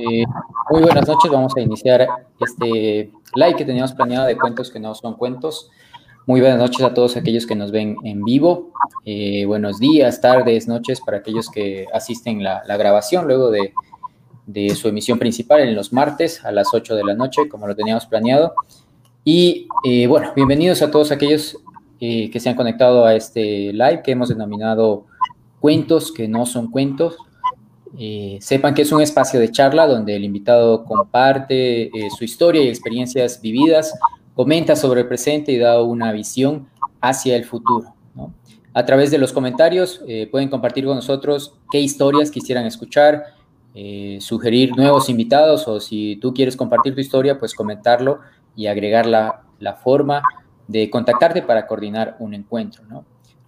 Eh, muy buenas noches, vamos a iniciar este live que teníamos planeado de cuentos que no son cuentos. Muy buenas noches a todos aquellos que nos ven en vivo. Eh, buenos días, tardes, noches para aquellos que asisten la, la grabación luego de, de, su emisión principal en los martes a las 8 de la noche, como lo teníamos planeado. Y eh, bueno, bienvenidos a todos aquellos que se han conectado a este live que hemos denominado Cuentos que no son cuentos. Eh, sepan que es un espacio de charla donde el invitado comparte eh, su historia y experiencias vividas, comenta sobre el presente y da una visión hacia el futuro. A través de los comentarios eh, pueden compartir con nosotros qué historias quisieran escuchar, sugerir nuevos invitados o si tú quieres compartir tu historia, pues comentarlo y agregar la, la forma de contactarte para coordinar un encuentro.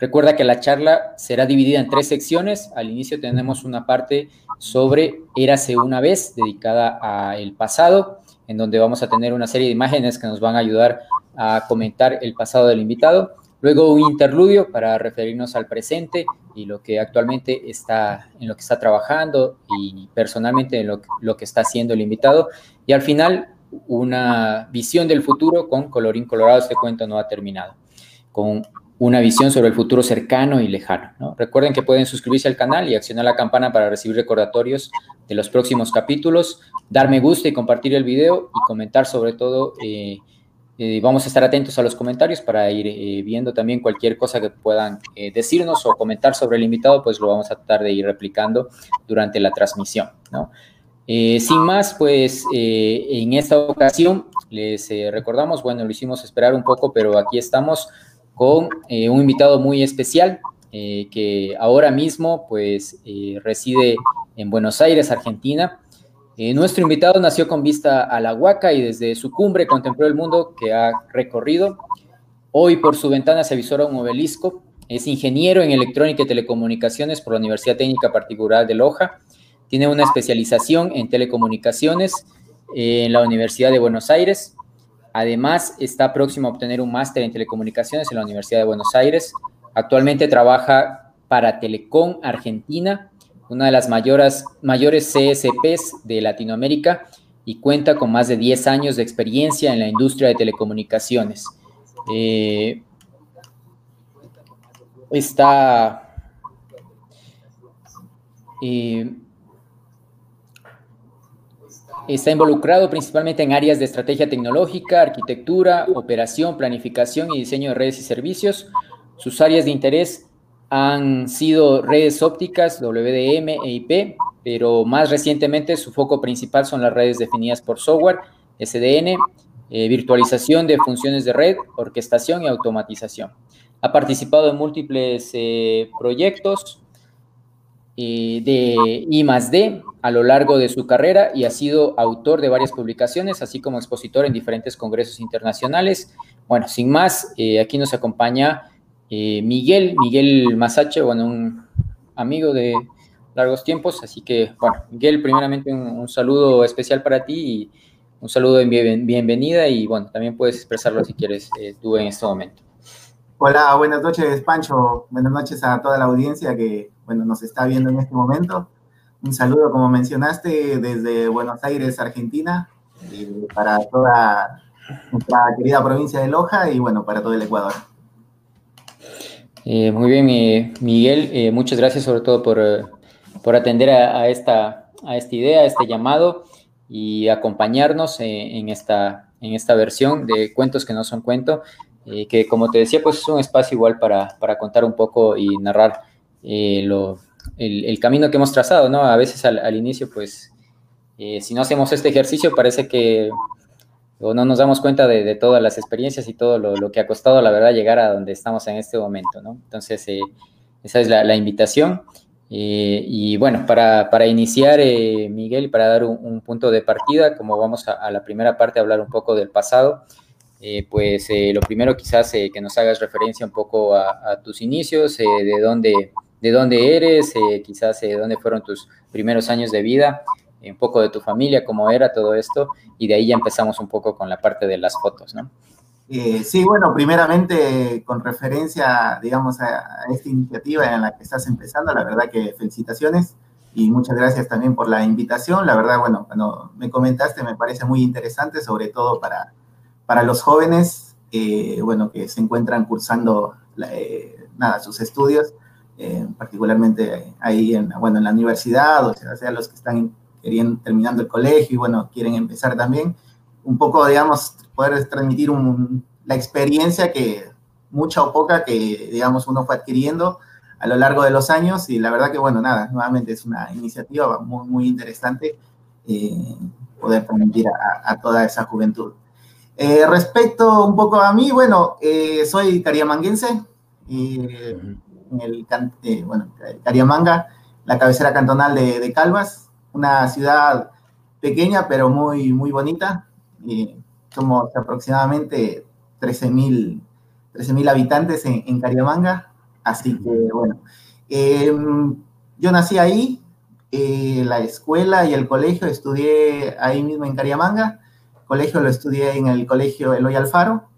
Recuerda que la charla será dividida en tres secciones. Al inicio tenemos una parte sobre Érase una vez, dedicada al pasado, en donde vamos a tener una serie de imágenes que nos van a ayudar a comentar el pasado del invitado. Luego un interludio para referirnos al presente y lo que actualmente está, en lo que está trabajando y personalmente en lo, lo que está haciendo el invitado. Y al final, una visión del futuro con colorín colorado. Este cuento no ha terminado. Con una visión sobre el futuro cercano y lejano. Recuerden que pueden suscribirse al canal y accionar la campana para recibir recordatorios de los próximos capítulos, dar me gusta y compartir el video y comentar sobre todo. Eh, eh, vamos a estar atentos a los comentarios para ir eh, viendo también cualquier cosa que puedan decirnos o comentar sobre el invitado, pues lo vamos a tratar de ir replicando durante la transmisión. sin más, pues en esta ocasión les recordamos, bueno, lo hicimos esperar un poco, pero aquí estamos con eh, un invitado muy especial eh, que ahora mismo pues eh, reside en Buenos Aires, Argentina. nuestro invitado nació con vista a la Huaca y desde su cumbre contempló el mundo que ha recorrido. Hoy por su ventana se avisora un obelisco. Es ingeniero en electrónica y telecomunicaciones por la Universidad Técnica Particular de Loja. Tiene una especialización en telecomunicaciones en la Universidad de Buenos Aires Además, está próximo a obtener un máster en telecomunicaciones en la Universidad de Buenos Aires. Actualmente trabaja para Telecom Argentina, una de las mayores, mayores CSPs de Latinoamérica y cuenta con más de 10 años de experiencia en la industria de telecomunicaciones. Eh, está... Eh, Está involucrado principalmente en áreas de estrategia tecnológica, arquitectura, operación, planificación y diseño de redes y servicios. Sus áreas de interés han sido redes ópticas, WDM e IP, pero más recientemente su foco principal son las redes definidas por software, SDN, eh, virtualización de funciones de red, orquestación y automatización. Ha participado en múltiples eh, proyectos eh, de I D a lo largo de su carrera y ha sido autor de varias publicaciones, así como expositor en diferentes congresos internacionales. Bueno, sin más, eh, aquí nos acompaña eh, Miguel, Miguel Masache, bueno, un amigo de largos tiempos, así que, bueno, Miguel, primeramente un, saludo especial para ti y un saludo de bienvenida y, bueno, también puedes expresarlo si quieres tú en este momento. Hola, buenas noches, Pancho. Buenas noches a toda la audiencia que, bueno, nos está viendo en este momento. Un saludo, como mencionaste, desde Buenos Aires, Argentina, para toda nuestra querida provincia de Loja y bueno, para todo el Ecuador. Eh, muy bien, Miguel, eh, muchas gracias sobre todo por, por atender a, esta, a esta idea, a este llamado y acompañarnos eh, en, esta, en esta versión de Cuentos que no son cuento, que como te decía, pues es un espacio igual para, para contar un poco y narrar lo, el, camino que hemos trazado, ¿no? A veces al, inicio, pues, eh, si no hacemos este ejercicio, parece que o no nos damos cuenta de, todas las experiencias y todo lo, que ha costado, la verdad, llegar a donde estamos en este momento, ¿no? Entonces, eh, esa es la, invitación. Eh, y bueno, para, para iniciar, Miguel, para dar un, punto de partida, como vamos a, la primera parte a hablar un poco del pasado, pues lo primero quizás que nos hagas referencia un poco a, a tus inicios, de dónde de dónde eres, eh, quizás de eh, dónde fueron tus primeros años de vida, un poco de tu familia, cómo era todo esto, y de ahí ya empezamos un poco con la parte de las fotos, ¿no? Eh, sí, bueno, primeramente con referencia, digamos, a, esta iniciativa en la que estás empezando, la verdad que felicitaciones. y muchas gracias también por la invitación. La verdad, bueno, cuando me comentaste me parece muy interesante, sobre todo para, para los jóvenes, eh, bueno, que se encuentran cursando, eh, nada, sus estudios, eh, particularmente ahí en, bueno, en la universidad, o sea, sea los que están queriendo, terminando el colegio y, bueno, quieren empezar también, un poco, digamos, poder transmitir la experiencia que, mucha o poca, que, digamos, uno fue adquiriendo a lo largo de los años y la verdad que, bueno, nada, nuevamente es una iniciativa muy, muy interesante poder permitir a, toda esa juventud. Eh, respecto un poco a mí, bueno, eh, soy cariamanguense, en el, bueno, Cariamanga, la cabecera cantonal de, de, Calvas, una ciudad pequeña pero muy, muy bonita, somos aproximadamente 13.000 13 habitantes en, en Cariamanga, Así que bueno, em, yo nací ahí, eh, la escuela y el colegio estudié ahí mismo en Cariamanga, colegio lo estudié en el colegio Eloy Alfaro.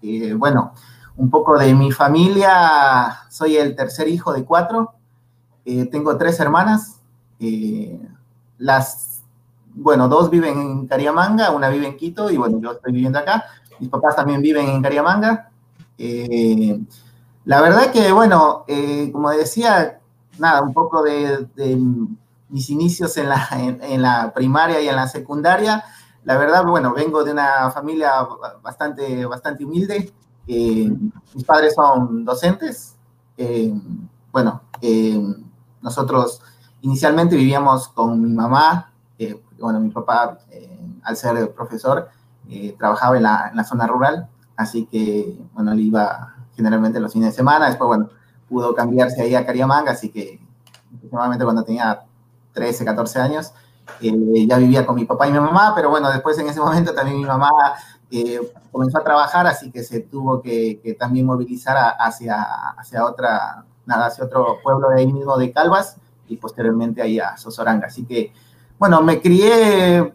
Eh, bueno, un poco de mi familia, soy el tercer hijo de cuatro, eh, tengo tres hermanas, las, bueno, dos viven en Cariamanga, una vive en Quito y bueno, yo estoy viviendo acá, mis papás también viven en Cariamanga. La verdad que, bueno, eh, como decía, nada, un poco de, mis inicios en la, en, la, primaria y en la secundaria. La verdad, bueno, vengo de una familia bastante, bastante humilde. Eh, mis padres son docentes. Eh, bueno, nosotros inicialmente vivíamos con mi mamá. bueno, mi papá, al ser profesor, trabajaba en la, en la zona rural, así que, bueno, él iba generalmente los fines de semana. Después, bueno, pudo cambiarse ahí a Cariamanga, así que aproximadamente cuando tenía 13, 14 años, eh, ya vivía con mi papá y mi mamá, pero bueno, después en ese momento también mi mamá eh, comenzó a trabajar, así que se tuvo que, también movilizar hacia, hacia, otra, nada, hacia otro pueblo de ahí mismo de Calvas y posteriormente ahí a Sosoranga. Así que, bueno, me crié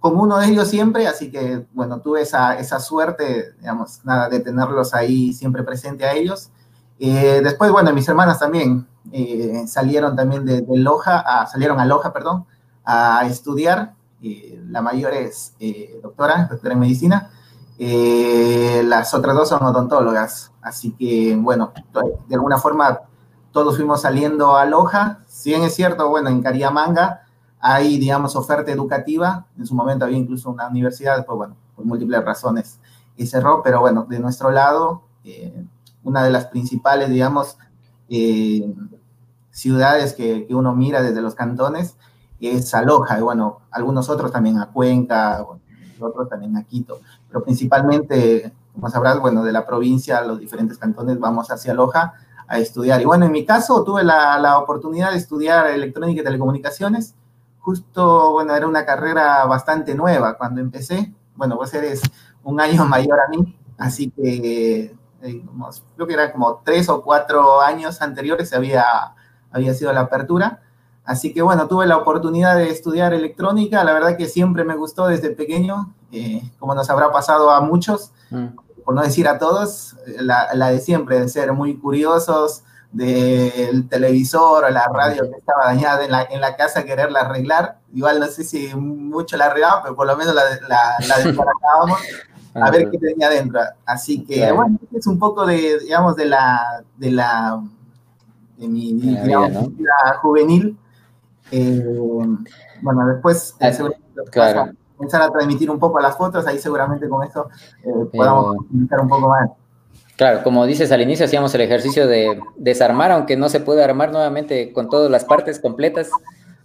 como uno de ellos siempre, así que, bueno, tuve esa, esa suerte, digamos, nada, de tenerlos ahí siempre presente a ellos. Eh, después, bueno, mis hermanas también eh, salieron también de, Loja, a, salieron a Loja, perdón, a estudiar. Eh, la mayor es doctora, doctora en medicina. las otras dos son odontólogas, así que, bueno, de alguna forma todos fuimos saliendo a Loja. Si bien es cierto, bueno, en Cariamanga, hay, digamos, oferta educativa. En su momento había incluso una universidad, después, bueno, por múltiples razones y cerró, pero bueno, de nuestro lado, eh, una de las principales, digamos, eh, ciudades que, uno mira desde los cantones es Aloja, y bueno, algunos otros también a Cuenca, otros también a Quito, pero principalmente, como sabrás, bueno, de la provincia, los diferentes cantones, vamos hacia Loja a estudiar. Y bueno, en mi caso tuve la, la oportunidad de estudiar electrónica y telecomunicaciones, justo, bueno, era una carrera bastante nueva cuando empecé. Bueno, vos eres un año mayor a mí, así que eh, creo que era como tres o cuatro años anteriores había, había sido la apertura. Así que bueno, tuve la oportunidad de estudiar electrónica, la verdad que siempre me gustó desde pequeño, eh, como nos habrá pasado a muchos, mm. por no decir a todos, la, la, de siempre, de ser muy curiosos, del televisor o la radio que estaba dañada en la, en la casa, quererla arreglar. Igual no sé si mucho la arreglamos, pero por lo menos la, la, la desbaratábamos a ver qué tenía dentro. Así que, bueno, es un poco de, digamos, de la, de la, de mi, vida, juvenil. Eh, bueno, después ah, claro. comenzar a transmitir un poco las fotos, ahí seguramente con eso eh, podamos comunicar un poco más. Claro, como dices al inicio, hacíamos el ejercicio de desarmar, aunque no se puede armar nuevamente con todas las partes completas,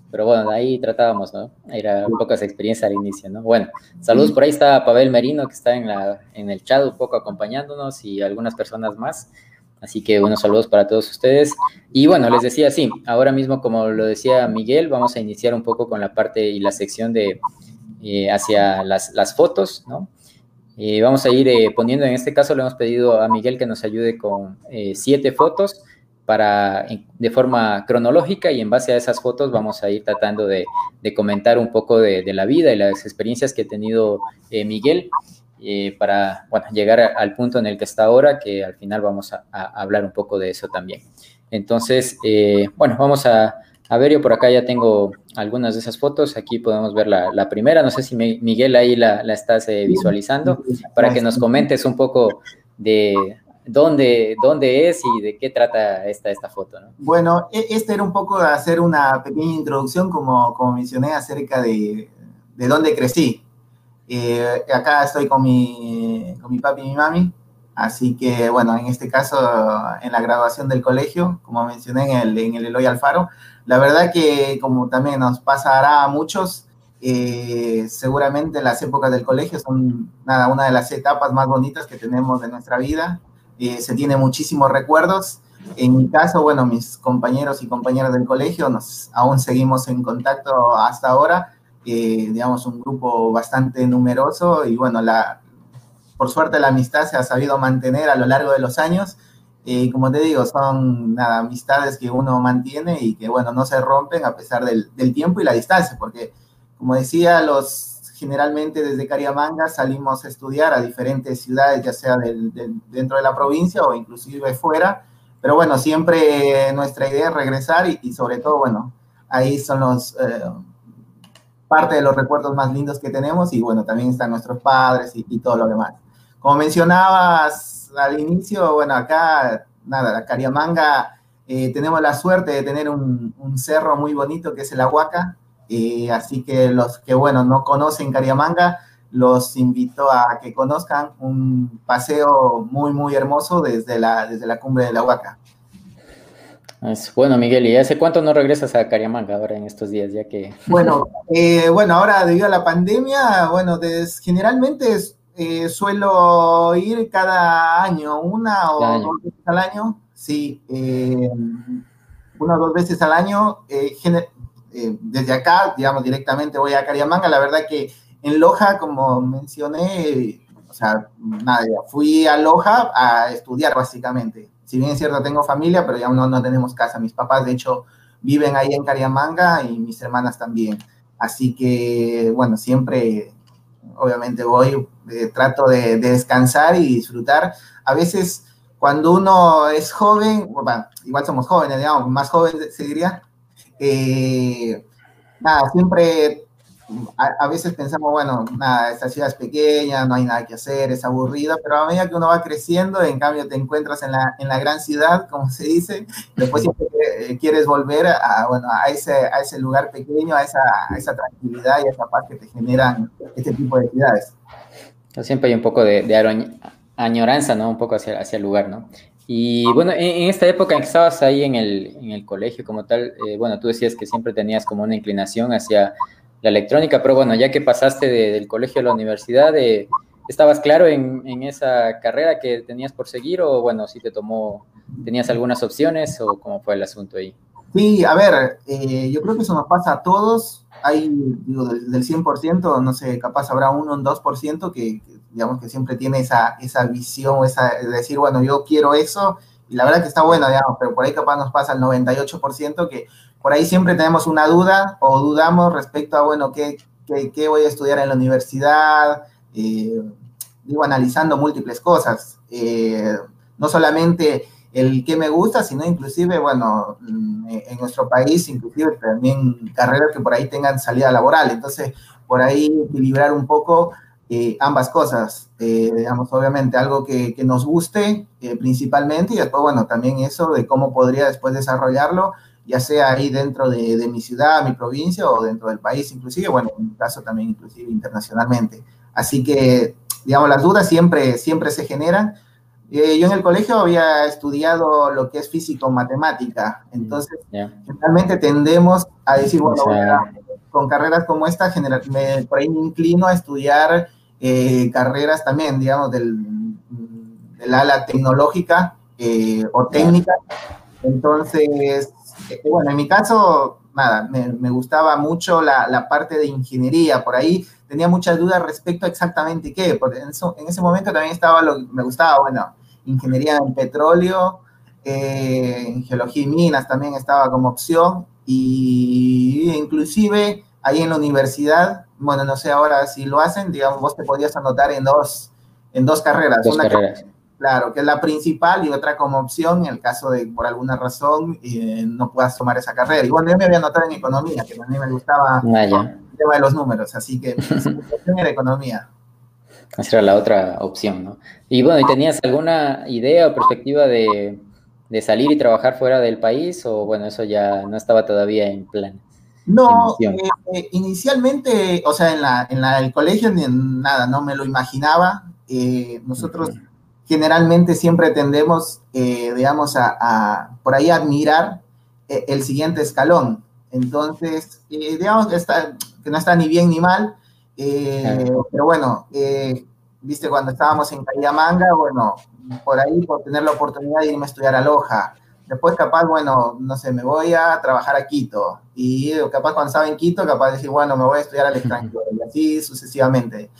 pero bueno, ahí tratábamos, ¿no? Era pocas experiencias al inicio, ¿no? Bueno, saludos, por ahí está Pavel Merino, que está en, la, en el chat un poco acompañándonos y algunas personas más. Así que buenos saludos para todos ustedes. Y bueno, les decía, sí, ahora mismo, como lo decía Miguel, vamos a iniciar un poco con la parte y la sección de eh, hacia las, las fotos, ¿no? Eh, vamos a ir eh, poniendo, en este caso le hemos pedido a Miguel que nos ayude con eh, siete fotos para, de forma cronológica y en base a esas fotos vamos a ir tratando de, comentar un poco de, la vida y las experiencias que ha tenido Miguel para bueno, llegar al punto en el que está ahora, que al final vamos a, hablar un poco de eso también. Entonces, bueno, vamos a, ver, yo por acá ya tengo algunas de esas fotos. Aquí podemos ver la, primera. No sé si Miguel ahí la, la estás eh, visualizando para que nos comentes un poco de dónde, dónde es y de qué trata esta, esta foto. ¿no? Bueno, e, este era un poco hacer una pequeña introducción, como, como mencioné, acerca de, de dónde crecí. Eh, acá estoy con mi, con mi papi y mi mami. Así que, bueno, en este caso, en la graduación del colegio, como mencioné en el, en el Eloy Alfaro, la verdad que como también nos pasará a muchos, eh, seguramente las épocas del colegio son nada, una de las etapas más bonitas que tenemos de nuestra vida. Eh, se tiene muchísimos recuerdos. En mi caso, bueno, mis compañeros y compañeras del colegio nos, aún seguimos en contacto hasta ahora. Eh, digamos, un grupo bastante numeroso y bueno, la, por suerte la amistad se ha sabido mantener a lo largo de los años. Y como te digo, son nada, amistades que uno mantiene y que, bueno, no se rompen a pesar del, del tiempo y la distancia, porque, como decía, los generalmente desde Cariamanga salimos a estudiar a diferentes ciudades, ya sea del, dentro de la provincia o inclusive fuera, pero bueno, siempre nuestra idea es regresar y, y sobre todo, bueno, ahí son los... Eh, parte de los recuerdos más lindos que tenemos y bueno, también están nuestros padres y, y todo lo demás. Como mencionabas al inicio, bueno, acá, nada, la Cariamanga, eh, tenemos la suerte de tener un, un, cerro muy bonito que es el Aguaca, eh, así que los que, bueno, no conocen Cariamanga, los invito a que conozcan un paseo muy, muy hermoso desde la, desde la cumbre del Aguaca. Es bueno, Miguel, ¿y hace cuánto no regresas a Cariamanga ahora en estos días, ya que... Bueno, eh, bueno, ahora debido a la pandemia, bueno, des, generalmente es, eh, suelo ir cada año, una o dos veces al año, sí, eh, una o dos veces al año. Eh, desde acá, digamos, directamente voy a Cariamanga. La verdad que en Loja, como mencioné, o sea, nada, fui a Loja a estudiar básicamente. Si bien es cierto, tengo familia, pero ya no, no tenemos casa. Mis papás, de hecho, viven ahí en Cariamanga y mis hermanas también. Así que, bueno, siempre obviamente voy, eh, trato de, de, descansar y disfrutar. A veces cuando uno es joven, igual somos jóvenes, digamos, más jóvenes se diría, eh, nada, siempre a, a, veces pensamos, bueno, nada, esta ciudad es pequeña, no hay nada que hacer, es aburrida, pero a medida que uno va creciendo, en cambio te encuentras en la, en la gran ciudad, como se dice, después siempre quieres volver a, bueno, a, ese, a ese lugar pequeño, a esa, a esa tranquilidad y a esa paz que te generan este tipo de ciudades. Siempre hay un poco de, de añoranza, ¿no? Un poco hacia, hacia el lugar, ¿no? Y bueno, en, en, esta época en que estabas ahí en el, en el colegio como tal, eh, bueno, tú decías que siempre tenías como una inclinación hacia la electrónica, pero bueno, ya que pasaste de, del colegio a la universidad, eh, ¿estabas claro en, en, esa carrera que tenías por seguir o bueno, si te tomó, tenías algunas opciones o cómo fue el asunto ahí? Sí, a ver, eh, yo creo que eso nos pasa a todos. Hay, digo, del, del 100%, no sé, capaz habrá uno, un 2% que, que, digamos, que siempre tiene esa, esa visión, esa, de decir, bueno, yo quiero eso, y la verdad que está bueno, digamos, pero por ahí capaz nos pasa el 98% que por ahí siempre tenemos una duda o dudamos respecto a, bueno, qué, qué, qué voy a estudiar en la universidad, eh, digo, analizando múltiples cosas. Eh, no solamente el que me gusta, sino inclusive, bueno, en nuestro país, inclusive también carreras que por ahí tengan salida laboral. Entonces, por ahí equilibrar un poco eh, ambas cosas, eh, digamos, obviamente algo que, nos guste eh, principalmente y después, bueno, también eso de cómo podría después desarrollarlo ya sea ahí dentro de, de, mi ciudad, mi provincia o dentro del país inclusive, bueno, en mi caso también inclusive internacionalmente. Así que, digamos, las dudas siempre, siempre se generan. Eh, yo en el colegio había estudiado lo que es físico-matemática, entonces yeah. generalmente tendemos a decir, bueno, con carreras como esta, general, me, por ahí me inclino a estudiar eh, carreras también, digamos, del, del ala tecnológica eh, o técnica. Entonces, bueno, en mi caso, nada, me, me gustaba mucho la, la, parte de ingeniería, por ahí tenía muchas dudas respecto a exactamente qué, porque en, eso, en ese momento también estaba lo que me gustaba, bueno, ingeniería en petróleo, eh, en geología y minas también estaba como opción, y inclusive ahí en la universidad, bueno, no sé ahora si lo hacen, digamos, vos te podías anotar en dos, en dos carreras. Dos una carreras. Claro, que es la principal y otra como opción en el caso de por alguna razón eh, no puedas tomar esa carrera. Y bueno, yo me había notado en economía, que a mí me gustaba ah, el tema de los números, así que mi era economía. Esa era la otra opción, ¿no? Y bueno, ¿y tenías alguna idea o perspectiva de, de salir y trabajar fuera del país o bueno, eso ya no estaba todavía en plan? No, eh, eh, inicialmente, o sea, en, la, en la, el colegio ni en nada, no me lo imaginaba. Eh, nosotros generalmente siempre tendemos, digamos, a, por ahí admirar el siguiente escalón. Entonces, digamos que, está, que no está ni bien ni mal, pero bueno, viste, cuando estábamos en Cayamanga, bueno, por ahí, por tener la oportunidad de irme a estudiar a Loja, Después capaz, bueno, no sé, me voy a trabajar a Quito. Y capaz cuando estaba en Quito, capaz de decir, bueno, me voy a estudiar al extranjero. Y así sucesivamente.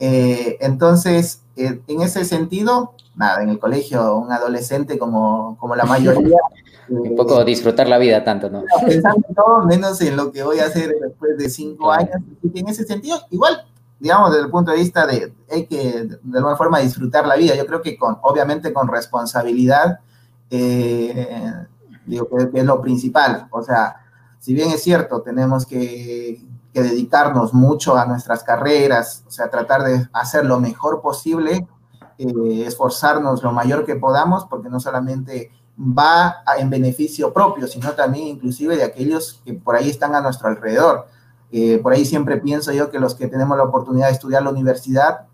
Eh, entonces, eh, en ese sentido, nada, en el colegio, un adolescente como, como la mayoría. un poco disfrutar la vida tanto, ¿no? Pensando en todo, menos en lo que voy a hacer después de cinco años. En ese sentido, igual, digamos, desde el punto de vista de, hay que de alguna forma disfrutar la vida. Yo creo que con, obviamente con responsabilidad, eh, digo que, es lo principal. O sea, si bien es cierto, tenemos que, dedicarnos mucho a nuestras carreras, o sea, tratar de hacer lo mejor posible, eh, esforzarnos lo mayor que podamos, porque no solamente va en beneficio propio, sino también inclusive de aquellos que por ahí están a nuestro alrededor. Eh, por ahí siempre pienso yo que los que tenemos la oportunidad de estudiar la universidad,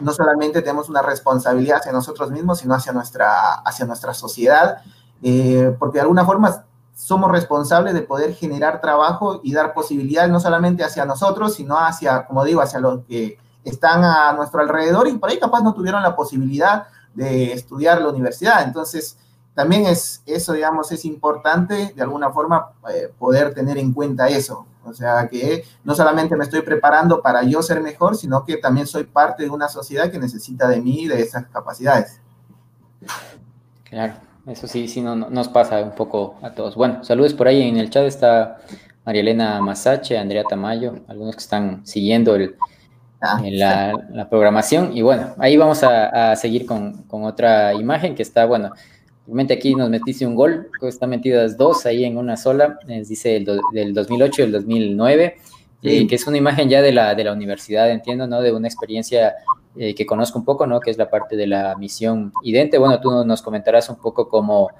no solamente tenemos una responsabilidad hacia nosotros mismos, sino hacia nuestra, hacia nuestra sociedad, eh, porque de alguna forma somos responsables de poder generar trabajo y dar posibilidades no solamente hacia nosotros, sino hacia, como digo, hacia los que están a nuestro alrededor y por ahí capaz no tuvieron la posibilidad de estudiar la universidad. Entonces, también es eso, digamos, es importante de alguna forma eh, poder tener en cuenta eso. O sea, que no solamente me estoy preparando para yo ser mejor, sino que también soy parte de una sociedad que necesita de mí y de esas capacidades. Claro, eso sí, sí, no, nos pasa un poco a todos. Bueno, saludos por ahí en el chat está María Elena Masache, Andrea Tamayo, algunos que están siguiendo el, ah, la, programación. Y bueno, ahí vamos a, seguir con, con, otra imagen que está, bueno, Realmente aquí nos metiste un gol, están metidas dos ahí en una sola, dice el del 2008 y el 2009, que es una imagen ya de la, de la universidad, entiendo, ¿no? De una experiencia eh, que conozco un poco, ¿no? Que es la parte de la misión idente. Bueno, tú nos comentarás un poco cómo,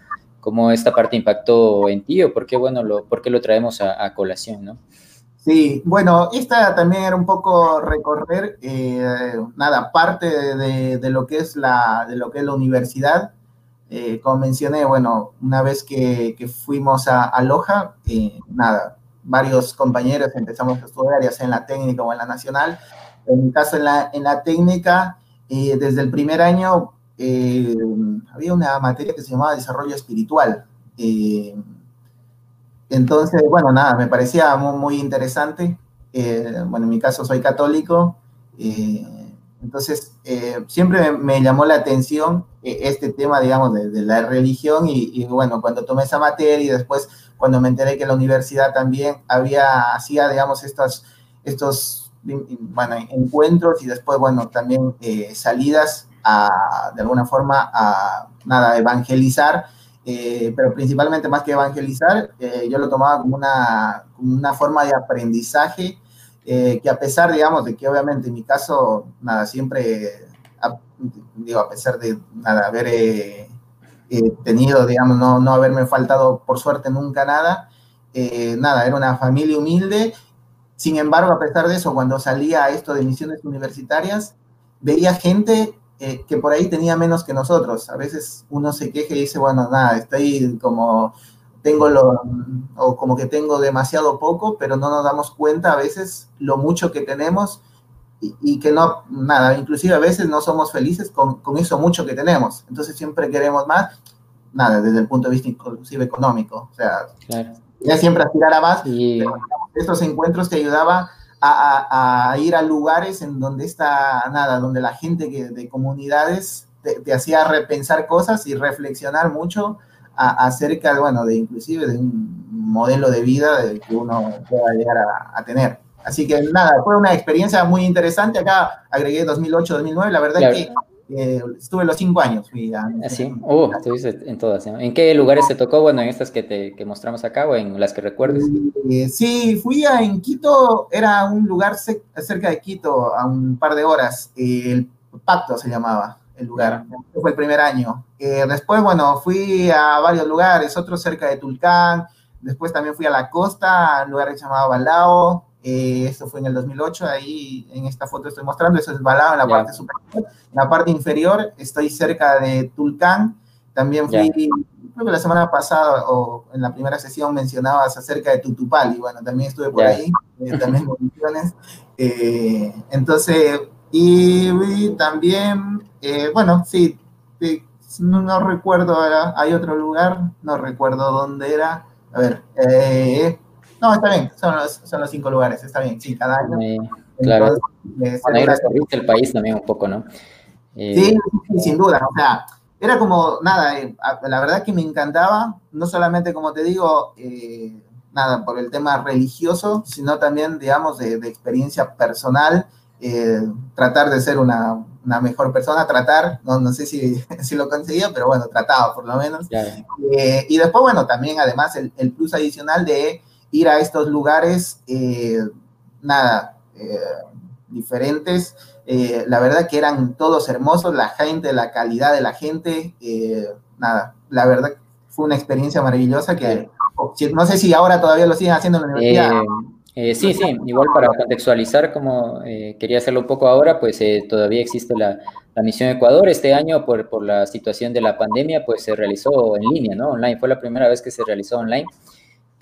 cómo esta parte impactó en ti o por qué, bueno, lo, por qué lo traemos a, colación, ¿no? Sí, bueno, esta también era un poco recorrer, eh, nada, parte de, de, lo que es la, de lo que es la universidad, eh, como mencioné, bueno, una vez que, fuimos a, Loja, eh, nada, varios compañeros empezamos a estudiar, ya sea en la técnica o en la nacional. En mi caso, en la, en la técnica, eh, desde el primer año había una materia que se llamaba desarrollo espiritual. entonces, bueno, nada, me parecía muy, muy interesante. bueno, en mi caso soy católico. Entonces, eh, siempre me, llamó la atención eh, este tema, digamos, de, la religión y, bueno, cuando tomé esa materia y después cuando me enteré que la universidad también había, hacía, digamos, estos, estos bueno, encuentros y después, bueno, también eh, salidas a, de alguna forma, a, nada, evangelizar, pero principalmente más que evangelizar, yo lo tomaba como una, como una forma de aprendizaje eh, que a pesar, digamos, de que obviamente en mi caso, nada, siempre, digo, a pesar de nada, haber eh, eh, tenido, digamos, no, no haberme faltado por suerte nunca nada, nada, era una familia humilde. Sin embargo, a pesar de eso, cuando salía a esto de misiones universitarias, veía gente que por ahí tenía menos que nosotros. A veces uno se queja y dice, bueno, nada, estoy como tengo lo, o como que tengo demasiado poco, pero no nos damos cuenta a veces lo mucho que tenemos y, que no, nada, inclusive a veces no somos felices con, con, eso mucho que tenemos. Entonces siempre queremos más, nada, desde el punto de vista inclusive económico. O sea, ya siempre aspirar a más. Y... estos encuentros te ayudaban a, a, ir a lugares en donde está, nada, donde la gente que, de comunidades te, te hacía repensar cosas y reflexionar mucho acerca, bueno, de inclusive de un modelo de vida que uno pueda llegar a, tener. Así que nada, fue una experiencia muy interesante. Acá agregué 2008, 2009. La verdad es que eh, estuve los cinco años. Fui ¿Así? ¿Ah, oh, estuviste en todas. ¿En qué lugares te tocó? Bueno, en estas que, te, que mostramos acá o en las que recuerdes. Eh, sí, fui a, en Quito, era un lugar cerca de Quito, a un par de horas. el Pacto se llamaba el lugar. Fue el primer año. Eh, después, bueno, fui a varios lugares, otros cerca de Tulcán. Después también fui a la costa, a un lugar llamado Balao. Eh, esto fue en el 2008, ahí en esta foto estoy mostrando, eso es Balao en la parte superior. En la parte inferior estoy cerca de Tulcán. También fui, creo que la semana pasada o en la primera sesión mencionabas acerca de Tutupal y bueno, también estuve por ahí, eh, también condiciones. Eh, entonces, y, también, eh, bueno, sí, no, recuerdo, hay otro lugar, no recuerdo dónde era. A ver, eh, no, está bien, son los, son los cinco lugares, está bien, sí, cada año. claro. Entonces, bueno, el país también un poco, ¿no? Eh, sí, sin duda, o sea, era como, nada, la verdad que me encantaba, no solamente, como te digo, nada, por el tema religioso, sino también, digamos, de, de experiencia personal eh, tratar de ser una, una, mejor persona, tratar, no, no sé si, si, lo conseguía, pero bueno, trataba por lo menos. Eh, y después, bueno, también además el, el, plus adicional de ir a estos lugares, eh, nada, diferentes, la verdad que eran todos hermosos, la gente, la calidad de la gente, nada, la verdad fue una experiencia maravillosa que no sé si ahora todavía lo siguen haciendo en la universidad. Eh, sí, sí, igual para contextualizar, como eh, quería hacerlo un poco ahora, pues eh, todavía existe la, misión Ecuador. Este año, por, por, la situación de la pandemia, pues se realizó en línea, ¿no? Online, fue la primera vez que se realizó online.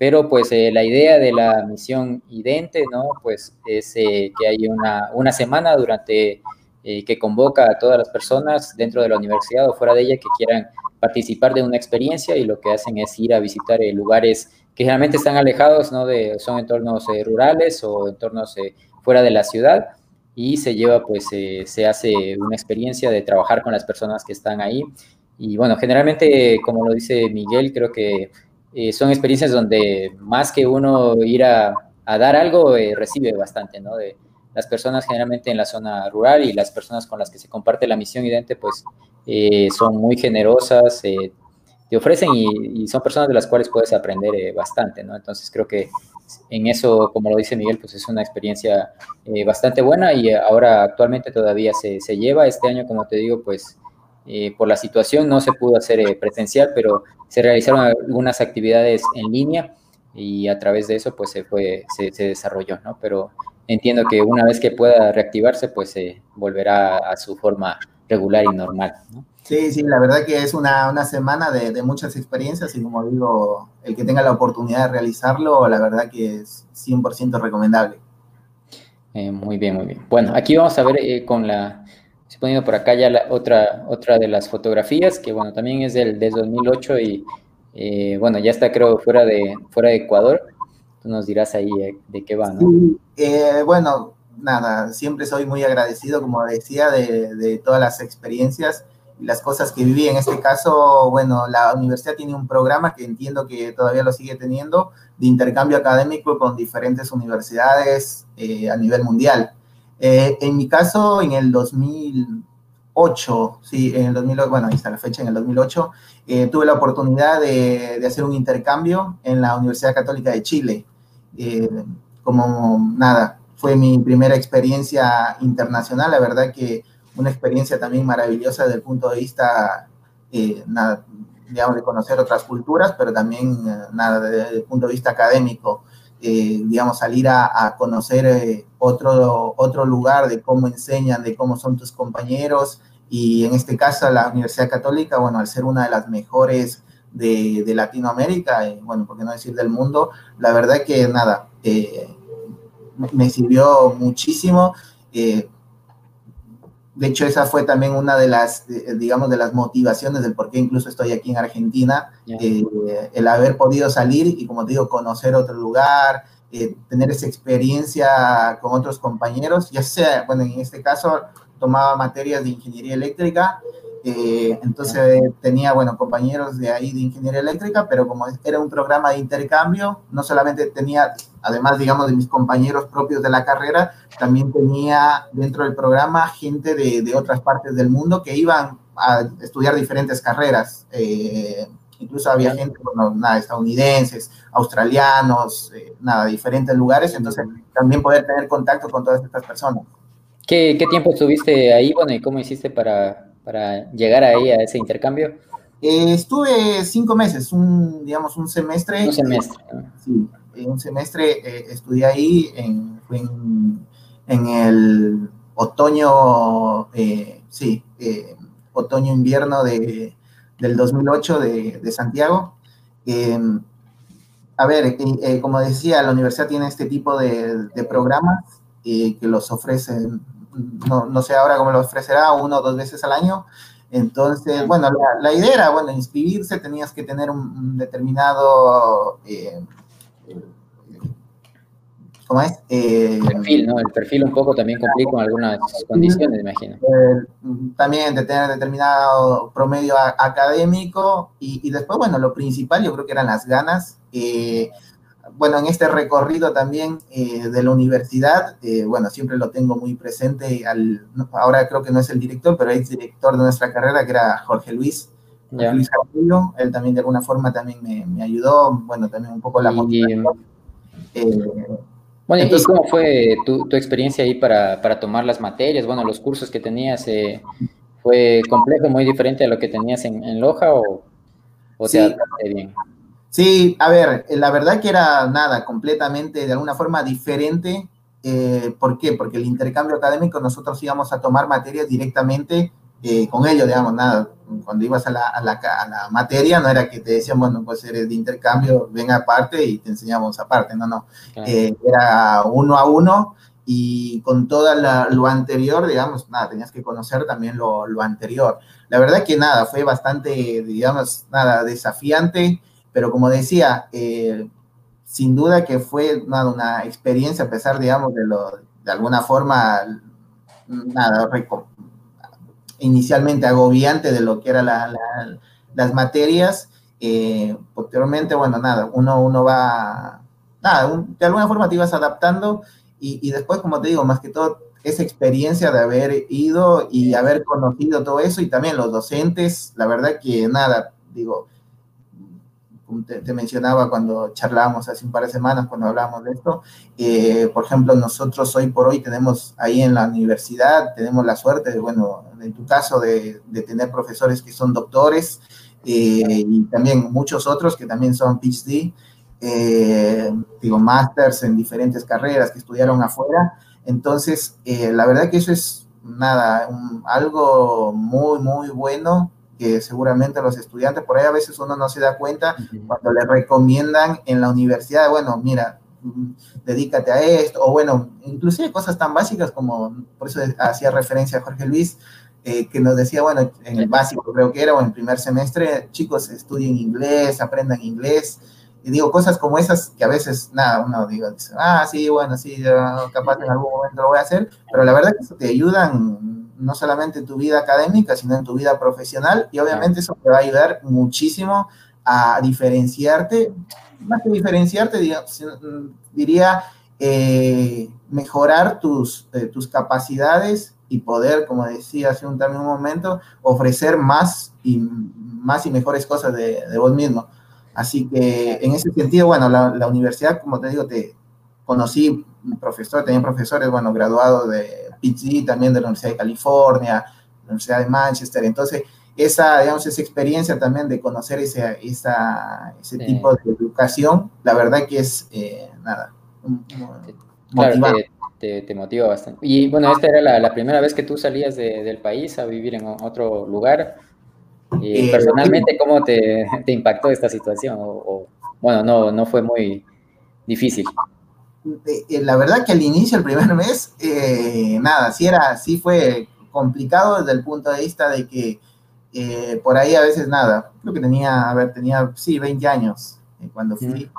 Pero pues la idea de la misión IDENTE, ¿no? Pues es que hay una, una semana durante que convoca a todas las personas dentro de la universidad o fuera de ella que quieran participar de una experiencia y lo que hacen es ir a visitar lugares que generalmente están alejados, ¿no? De, son entornos eh, rurales o entornos eh, fuera de la ciudad y se lleva, pues, eh, se hace una experiencia de trabajar con las personas que están ahí. Y bueno, generalmente, como lo dice Miguel, creo que son experiencias donde más que uno ir a, a dar algo, recibe bastante, ¿no? De las personas generalmente en la zona rural y las personas con las que se comparte la misión idente, pues son muy generosas, te ofrecen y, son personas de las cuales puedes aprender eh, bastante, ¿no? Entonces creo que en eso, como lo dice Miguel, pues es una experiencia eh, bastante buena y ahora actualmente todavía se, se, lleva. Este año, como te digo, pues eh, por la situación no se pudo hacer presencial, pero se realizaron algunas actividades en línea y a través de eso pues se, fue, se, se desarrolló, ¿no? Pero entiendo que una vez que pueda reactivarse, pues se volverá a su forma regular y normal, ¿no? Sí, sí, la verdad que es una, una semana de, de, muchas experiencias y como digo, el que tenga la oportunidad de realizarlo, la verdad que es 100% recomendable. Eh, muy bien, muy bien. Bueno, aquí vamos a ver eh, con la, estoy poniendo por acá ya la otra, otra de las fotografías, que bueno, también es del, 2008 y eh, bueno, ya está creo fuera de, fuera de Ecuador. Tú nos dirás ahí de qué va, ¿no? Sí, bueno, nada, siempre soy muy agradecido, como decía, de, de todas las experiencias las cosas que viví. En este caso, bueno, la universidad tiene un programa que entiendo que todavía lo sigue teniendo de intercambio académico con diferentes universidades eh, a nivel mundial. Eh, en mi caso, en el 2008, sí, en el 2008, bueno, ahí está la fecha, en el 2008, eh, tuve la oportunidad de, hacer un intercambio en la Universidad Católica de Chile. como nada, fue mi primera experiencia internacional, la verdad que una experiencia también maravillosa desde el punto de vista, eh, nada, digamos, de conocer otras culturas, pero también, eh, nada, desde el punto de vista académico, eh, digamos, salir a, a conocer eh, otro, otro lugar de cómo enseñan, de cómo son tus compañeros, y en este caso la Universidad Católica, bueno, al ser una de las mejores de, de Latinoamérica, y bueno, por qué no decir del mundo, la verdad que nada, me sirvió muchísimo. Eh, de hecho, esa fue también una de las, eh, digamos, de las motivaciones del por qué incluso estoy aquí en Argentina, eh, el haber podido salir y, como te digo, conocer otro lugar, eh, tener esa experiencia con otros compañeros, ya sea, bueno, en este caso tomaba materias de ingeniería eléctrica Eh, entonces tenía, bueno, compañeros de ahí de ingeniería eléctrica, pero como era un programa de intercambio, no solamente tenía, además, digamos, de mis compañeros propios de la carrera, también tenía dentro del programa gente de, de otras partes del mundo que iban a estudiar diferentes carreras. Eh, incluso había gente, bueno, nada, estadounidenses, australianos, eh, nada, diferentes lugares, entonces también poder tener contacto con todas estas personas. ¿Qué, qué tiempo estuviste ahí, bueno, y cómo hiciste para para llegar ahí a ese intercambio? Eh, estuve cinco meses, un, digamos, un semestre. Un semestre. sí, un semestre eh, estudié ahí, en, en, en el otoño, eh, sí, otoño-invierno de, del 2008 de, de Santiago. Em, a ver, como decía, la universidad tiene este tipo de, de programas que los ofrecen no, no, sé ahora cómo lo ofrecerá, uno o dos veces al año. Entonces, bueno, la, idea era, bueno, inscribirse, tenías que tener un, determinado, eh, ¿cómo es? Eh, perfil, ¿no? El perfil un poco también complica con algunas condiciones, imagino. Eh, también de tener determinado promedio académico y, y, después, bueno, lo principal yo creo que eran las ganas. Eh, bueno, en este recorrido también eh, de la universidad, eh, bueno, siempre lo tengo muy presente, al, ahora creo que no es el director, pero es director de nuestra carrera, que era Jorge Luis. Luis él también de alguna forma también me, me ayudó, bueno, también un poco la motivación. Eh, bueno, entonces, ¿y cómo fue tu, tu experiencia ahí para, para, tomar las materias? Bueno, los cursos que tenías, ¿fue complejo, muy diferente a lo que tenías en, en Loja o, o sí. te bien? Sí, a ver, eh, la verdad que era nada, completamente, de alguna forma diferente. Eh, ¿Por qué? Porque el intercambio académico nosotros íbamos a tomar materias directamente eh, con ellos, digamos, nada. Cuando ibas a la, a, la, a la, materia, no era que te decían, bueno, pues eres de intercambio, ven aparte y te enseñamos aparte, no, no. Eh, era uno a uno y con todo lo anterior, digamos, nada, tenías que conocer también lo, lo anterior. La verdad que nada, fue bastante, digamos, nada, desafiante pero como decía, eh, sin duda que fue nada, una experiencia, a pesar, digamos, de, lo, de alguna forma, nada, inicialmente agobiante de lo que eran la, la, las materias. Eh, posteriormente, bueno, nada, uno, uno va, nada, un, de alguna forma te ibas adaptando y, y, después, como te digo, más que todo, esa experiencia de haber ido y haber conocido todo eso y también los docentes, la verdad que nada, digo, te, te, mencionaba cuando charlábamos hace un par de semanas, cuando hablábamos de esto, eh, por ejemplo, nosotros hoy por hoy tenemos ahí en la universidad, tenemos la suerte, de, bueno, en tu caso, de, de tener profesores que son doctores eh, y también muchos otros que también son PhD, eh, digo, masters en diferentes carreras que estudiaron afuera. Entonces, eh, la verdad que eso es nada, un, algo muy, muy bueno que seguramente los estudiantes, por ahí a veces uno no se da cuenta cuando le recomiendan en la universidad, bueno, mira, mm, dedícate a esto, o bueno, inclusive cosas tan básicas como, por eso hacía referencia a Jorge Luis, eh, que nos decía, bueno, en el básico creo que era, o en primer semestre, chicos, estudien inglés, aprendan inglés, y digo, cosas como esas que a veces, nada, uno digo, dice, ah, sí, bueno, sí, capaz en algún momento lo voy a hacer, pero la verdad que eso te ayudan no solamente en tu vida académica, sino en tu vida profesional, y obviamente eso te va a ayudar muchísimo a diferenciarte, más que diferenciarte, diría, eh, mejorar tus, eh, tus capacidades y poder, como decía hace un, también un momento, ofrecer más y, más y mejores cosas de, de vos mismo. Así que en ese sentido, bueno, la, la universidad, como te digo, te conocí profesor, tenía profesores, bueno, graduados de PhD también de la Universidad de California, la Universidad de Manchester. Entonces, esa, digamos, esa experiencia también de conocer ese, esa, ese sí. tipo de educación, la verdad que es, eh, nada, claro, te, te, te, motiva bastante. Y bueno, esta era la, la primera vez que tú salías de, del país a vivir en otro lugar. Y eh, personalmente, ¿cómo te, te, impactó esta situación? O, o, bueno, no, no fue muy difícil. Eh, la verdad que al inicio, el primer mes, eh, nada, sí era, sí fue complicado desde el punto de vista de que eh, por ahí a veces nada, creo que tenía, a ver, tenía, sí, 20 años eh, cuando fui.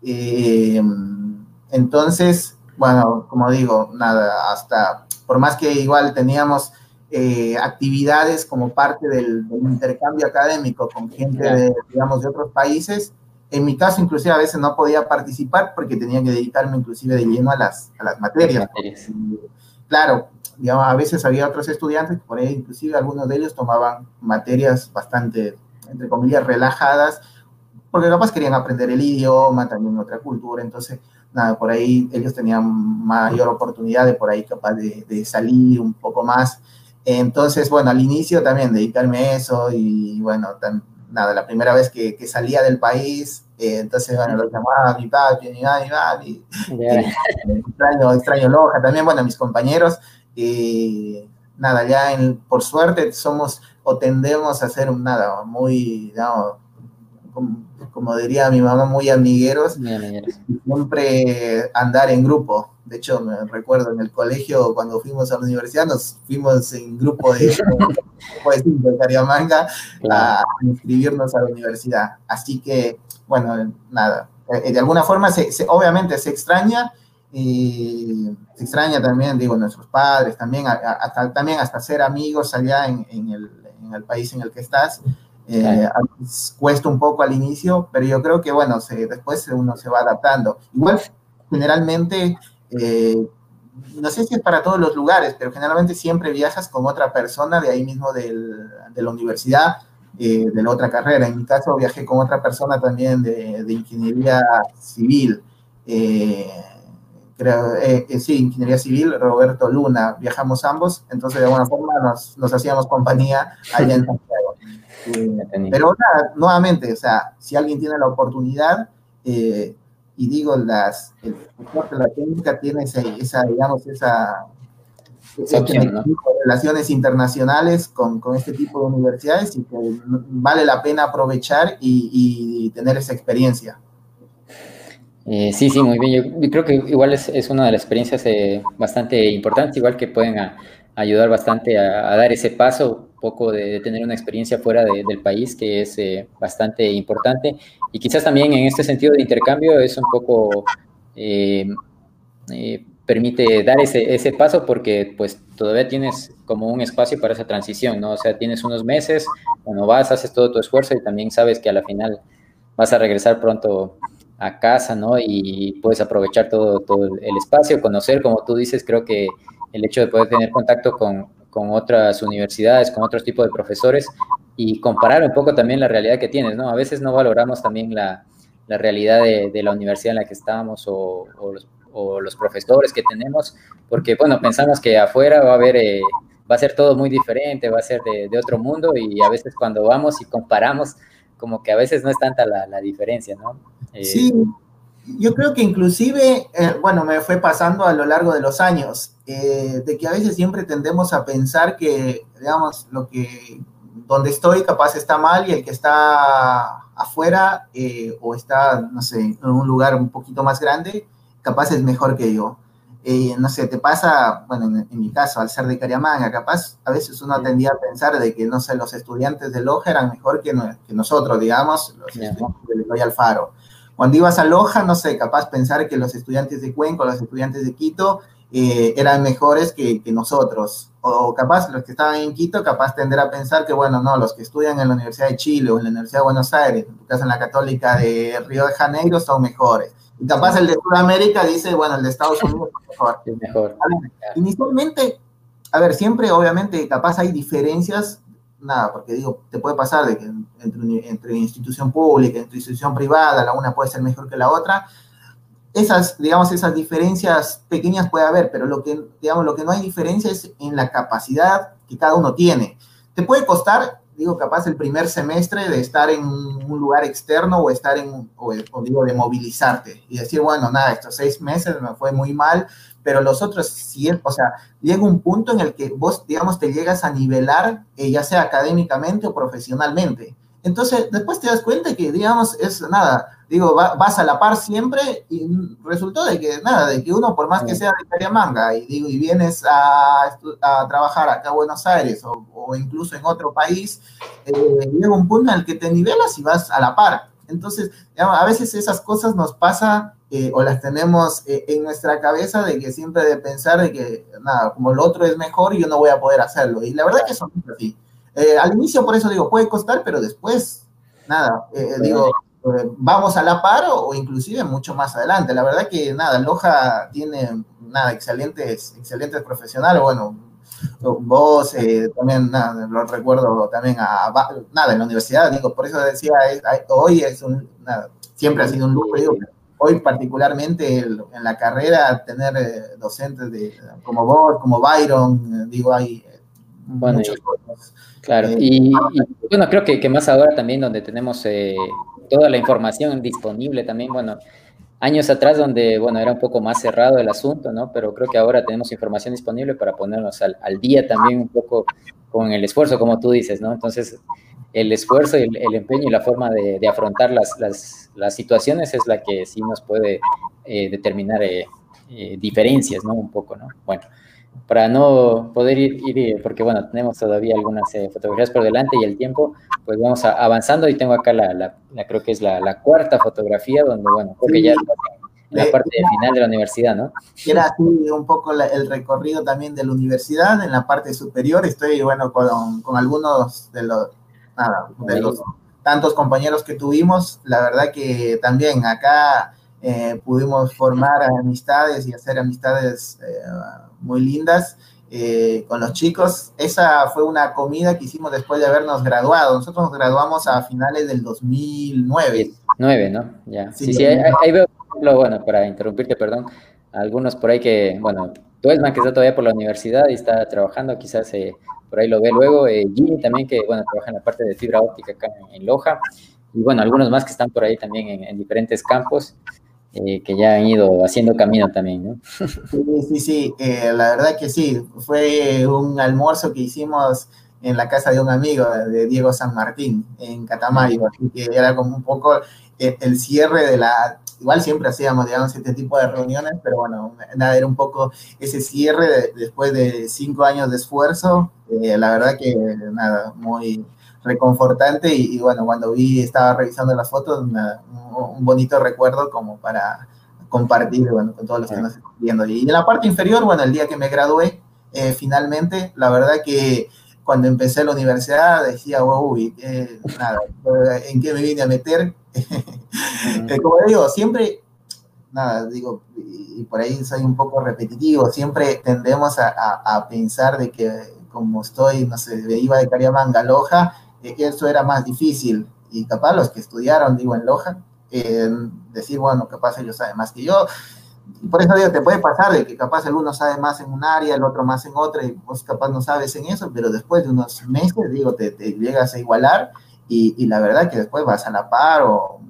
Mm. entonces, bueno, como digo, nada, hasta, por más que igual teníamos eh, actividades como parte del, intercambio académico con gente, de, digamos, de otros países. En mi caso, inclusive, a veces no podía participar porque tenía que dedicarme inclusive de lleno a las, a las materias. claro, digamos, a veces había otros estudiantes, por ahí inclusive algunos de ellos tomaban materias bastante, entre comillas, relajadas, porque capaz querían aprender el idioma, también otra cultura, entonces nada, por ahí ellos tenían mayor oportunidad de por ahí capaz de, salir un poco más. Entonces, bueno, al inicio también dedicarme a eso y bueno, nada, la primera vez que, salía del país, eh, entonces, bueno, lo llamaba mi papi, mi mami, mi papi. extraño, extraño Loja también, bueno, mis compañeros. y nada, ya por suerte somos o tendemos a ser nada, muy, digamos, como, diría mi mamá, muy amigueros, siempre andar en grupo. De hecho, me recuerdo en el colegio, cuando fuimos a la universidad, nos fuimos en grupo de, de Cariamanga a inscribirnos a la universidad. Así que, bueno, nada, eh, de alguna forma, se, obviamente se extraña, y se extraña también, digo, nuestros padres, también hasta, también hasta ser amigos allá en, el, en el país en el que estás. Eh, cuesta un poco al inicio, pero yo creo que, bueno, se, después uno se va adaptando. Igual, generalmente, eh, no sé si es para todos los lugares, pero generalmente siempre viajas con otra persona de ahí mismo del, de la universidad, eh, de la otra carrera. En mi caso, viajé con otra persona también de, de ingeniería civil. Creo, sí, ingeniería civil, Roberto Luna, viajamos ambos, entonces de alguna forma nos, nos hacíamos compañía allá en Santiago. Pero nada, nuevamente, o sea, si alguien tiene la oportunidad, eh, y digo, las, el, la técnica tiene esa, digamos, esa, relaciones internacionales con, con, este tipo de universidades y que vale la pena aprovechar y, tener esa experiencia. Eh, sí, sí, muy bien. Yo, creo que igual es, es una de las experiencias eh, bastante importantes, igual que pueden ayudar bastante a, dar ese paso poco de, tener una experiencia fuera del país, que es eh, bastante importante. Y quizás también en este sentido de intercambio es un poco, eh, eh, permite dar ese, ese paso porque pues todavía tienes como un espacio para esa transición, ¿no? O sea, tienes unos meses, cuando vas, haces todo tu esfuerzo y también sabes que a la final vas a regresar pronto a casa, ¿no? Y puedes aprovechar todo, todo el espacio, conocer, como tú dices, creo que el hecho de poder tener contacto con, con otras universidades, con otros tipos de profesores y comparar un poco también la realidad que tienes, ¿no? A veces no valoramos también la, la realidad de, de, la universidad en la que estamos o, o, los, o, los, profesores que tenemos, porque, bueno, pensamos que afuera va a haber, eh, va a ser todo muy diferente, va a ser de, de, otro mundo y a veces cuando vamos y comparamos, como que a veces no es tanta la, la diferencia, ¿no? Eh, sí, yo creo que inclusive, eh, bueno, me fue pasando a lo largo de los años, eh, de que a veces siempre tendemos a pensar que, digamos, lo que, donde estoy capaz está mal y el que está afuera eh, o está, no sé, en un lugar un poquito más grande, capaz es mejor que yo. no sé, te pasa, bueno, en, mi caso, al ser de Cariamanga, capaz a veces uno tendía a pensar de que, no sé, los estudiantes de Loja eran mejor que, que nosotros, digamos, los estudiantes de Loya Alfaro. Cuando ibas a Loja, no sé, capaz pensar que los estudiantes de Cuenca los estudiantes de Quito eh, eran mejores que, nosotros. O capaz los que estaban en Quito, capaz tender a pensar que, bueno, no, los que estudian en la Universidad de Chile o en la Universidad de Buenos Aires, en tu caso en la Católica de Río de Janeiro, son mejores. Y capaz el de Sudamérica dice, bueno, el de Estados Unidos es mejor. Es mejor. inicialmente, a ver, siempre obviamente capaz hay diferencias nada, porque digo, te puede pasar de que entre, entre institución pública, entre institución privada, la una puede ser mejor que la otra. Esas, digamos, esas diferencias pequeñas puede haber, pero lo que, digamos, lo que no hay diferencia es en la capacidad que cada uno tiene. Te puede costar, digo, capaz el primer semestre de estar en un lugar externo o estar en, o, o digo, de movilizarte y decir, bueno, nada, estos seis meses me fue muy mal, pero los otros sí, o sea, llega un punto en el que vos, digamos, te llegas a nivelar, eh, ya sea académicamente o profesionalmente. Entonces, después te das cuenta que, digamos, es nada, digo, vas a la par siempre y resultó de que, nada, de que uno, por más que sea de manga y, digo, y vienes a, a, trabajar acá a Buenos Aires o, o incluso en otro país, eh, llega un punto en el que te nivelas y vas a la par. Entonces, a veces esas cosas nos pasa eh, o las tenemos eh, en nuestra cabeza de que siempre de pensar de que, nada, como el otro es mejor, yo no voy a poder hacerlo. Y la verdad que eso no es así. al inicio, por eso digo, puede costar, pero después, nada, digo, vamos a la par o, inclusive mucho más adelante. La verdad que, nada, Loja tiene, nada, excelentes, excelentes profesionales, bueno, vos eh, también, nada, lo recuerdo también a, nada, en la universidad, digo, por eso decía, hoy es un, nada, siempre ha sido un lujo, digo, hoy particularmente en la carrera, tener eh, docentes de, como vos, como Byron, eh, digo, hay bueno, Claro, y, bueno, creo que, que, más ahora también donde tenemos toda la información disponible también, bueno, años atrás donde, bueno, era un poco más cerrado el asunto, ¿no? Pero creo que ahora tenemos información disponible para ponernos al, día también un poco con el esfuerzo, como tú dices, ¿no? Entonces, el esfuerzo, el, el empeño y la forma de, afrontar las, las, las, situaciones es la que sí nos puede eh, determinar eh, eh, diferencias, ¿no? Un poco, ¿no? Bueno, para no poder ir, ir, porque bueno, tenemos todavía algunas eh, fotografías por delante y el tiempo, pues vamos avanzando y tengo acá la, la, creo que es la, la, cuarta fotografía donde, bueno, creo que ya en la eh, parte final de la universidad, ¿no? Era así un poco el recorrido también de la universidad, en la parte superior estoy, bueno, con, con algunos de los, nada, de los tantos compañeros que tuvimos, la verdad que también acá eh, pudimos formar amistades y hacer amistades muy lindas eh, con los chicos. Esa fue una comida que hicimos después de habernos graduado. Nosotros nos graduamos a finales del 2009. 9, ¿no? Ya. Sí, sí, ahí, veo, bueno, para interrumpirte, perdón, algunos por ahí que, bueno, Tuesman que está todavía por la universidad y está trabajando, quizás eh, por ahí lo ve luego. Eh, Jimmy también que, bueno, trabaja en la parte de fibra óptica acá en, Loja. Y bueno, algunos más que están por ahí también en, en diferentes campos. Eh, que ya han ido haciendo camino también, ¿no? Sí, sí, sí, eh, la verdad que sí, fue un almuerzo que hicimos en la casa de un amigo de Diego San Martín, en Catamayo, que era como un poco el, cierre de la, igual siempre hacíamos, digamos, este tipo de reuniones, pero bueno, nada, era un poco ese cierre después de cinco años de esfuerzo, eh, la verdad que nada, muy reconfortante y, bueno, cuando vi, estaba revisando las fotos, un, bonito recuerdo como para compartir, bueno, con todos los que nos están viendo. Y en la parte inferior, bueno, el día que me gradué, eh, finalmente, la verdad que cuando empecé la universidad decía, uy, nada, ¿en qué me vine a meter? Eh, como digo, siempre, nada, digo, y por ahí soy un poco repetitivo, siempre tendemos a, a pensar de que como estoy, no sé, iba de Cariamanga a Loja, eso era más difícil. Y capaz los que estudiaron, digo, en Loja, eh, decir, bueno, capaz ellos saben más que yo. Y por eso digo, te puede pasar de que capaz el uno sabe más en un área, el otro más en otra, y vos capaz no sabes en eso, pero después de unos meses, digo, te, llegas a igualar y, y, la verdad que después vas a la par o,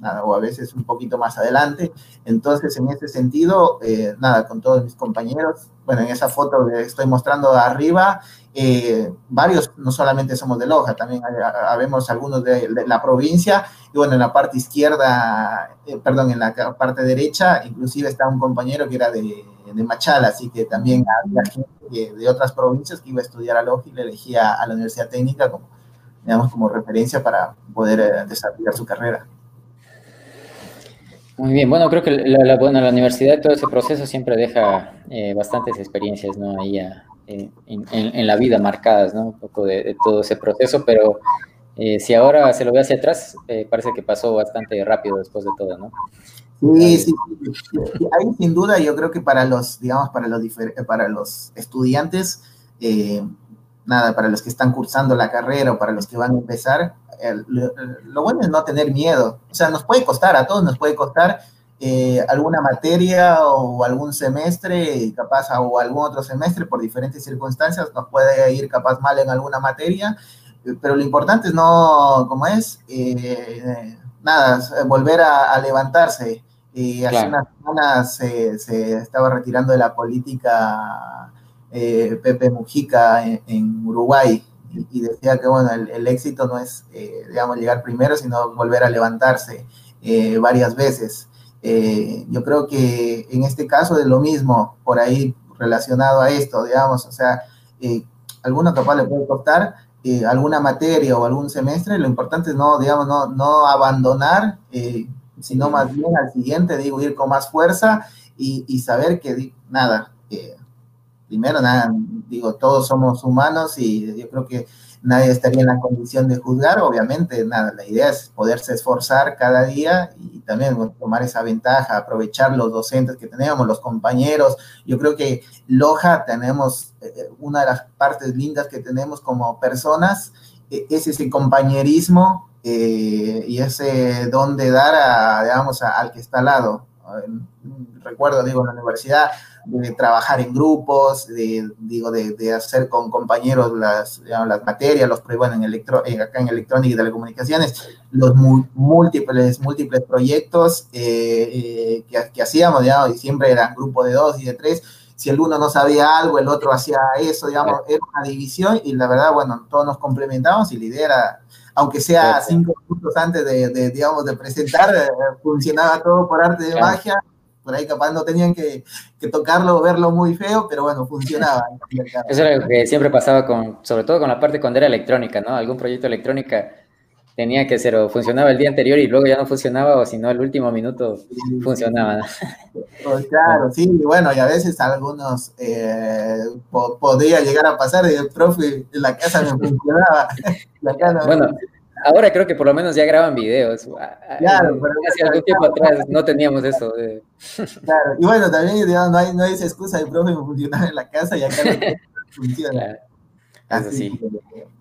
nada, o a veces un poquito más adelante. Entonces, en ese sentido, eh, nada, con todos mis compañeros, bueno, en esa foto que estoy mostrando arriba, eh, varios no solamente somos de Loja, también habemos algunos de, la provincia, y bueno, en la parte izquierda, eh, perdón, en la parte derecha, inclusive está un compañero que era de, de Machala, así que también había gente de, otras provincias que iba a estudiar a Loja y le elegía a la Universidad Técnica como, digamos, como referencia para poder eh, desarrollar su carrera. Muy bien, bueno, creo que la, bueno, la universidad, todo ese proceso siempre deja bastantes experiencias, ¿no? Ahí a, en, la vida marcadas, ¿no? Un poco de, todo ese proceso, pero eh, si ahora se lo ve hacia atrás, eh, parece que pasó bastante rápido después de todo, ¿no? Sí, sí, Ahí sin duda yo creo que para los, digamos, para los, para los estudiantes, eh, nada, para los que están cursando la carrera o para los que van a empezar, lo, bueno es no tener miedo. O sea, nos puede costar, a todos nos puede costar, eh, alguna materia o algún semestre, capaz, o algún otro semestre, por diferentes circunstancias, nos puede ir capaz mal en alguna materia, eh, pero lo importante es no, como es, eh, nada, volver a, levantarse. Y hace unas semanas se, estaba retirando de la política Pepe Mujica en, Uruguay y, decía que, bueno, el, éxito no es, digamos, llegar primero, sino volver a levantarse varias veces. Eh, yo creo que en este caso es lo mismo, por ahí relacionado a esto, digamos, o sea, eh, alguno capaz le puede costar eh, alguna materia o algún semestre, lo importante es no, digamos, no, no abandonar, sino más bien al siguiente, digo, ir con más fuerza y, saber que, nada, primero, nada, digo, todos somos humanos y yo creo que nadie estaría en la condición de juzgar, obviamente, nada, la idea es poderse esforzar cada día y también tomar esa ventaja, aprovechar los docentes que tenemos, los compañeros. Yo creo que Loja tenemos, eh, una de las partes lindas que tenemos como personas, e, es ese compañerismo eh, y ese don de dar a, digamos, al que está al lado. Recuerdo, digo, en la universidad, de trabajar en grupos, de, digo, de, de hacer con compañeros las, las materias, los bueno, en electro, eh, acá en electrónica y telecomunicaciones, los múltiples, múltiples proyectos eh, que, que, hacíamos, digamos, y siempre eran grupos de dos y de tres. Si el uno no sabía algo, el otro hacía eso, digamos, era una división y la verdad, bueno, todos nos complementamos y la idea era, aunque sea cinco minutos antes de, de digamos, de presentar, eh, funcionaba todo por arte de magia por ahí capaz no tenían que, tocarlo o verlo muy feo, pero bueno, funcionaba. Eso era lo que siempre pasaba con, sobre todo con la parte cuando era electrónica, ¿no? Algún proyecto electrónica tenía que ser o funcionaba el día anterior y luego ya no funcionaba o si no el último minuto funcionaba. Pues claro, sí, bueno, y a veces algunos eh, podía llegar a pasar y el profe en la casa no funcionaba. bueno, Ahora creo que por lo menos ya graban videos. Claro, pero hace algún tiempo atrás no teníamos eso. Claro, y bueno, también digamos, no, hay, no hay esa excusa de profe funcionar en la casa y acá no funciona. Así sí.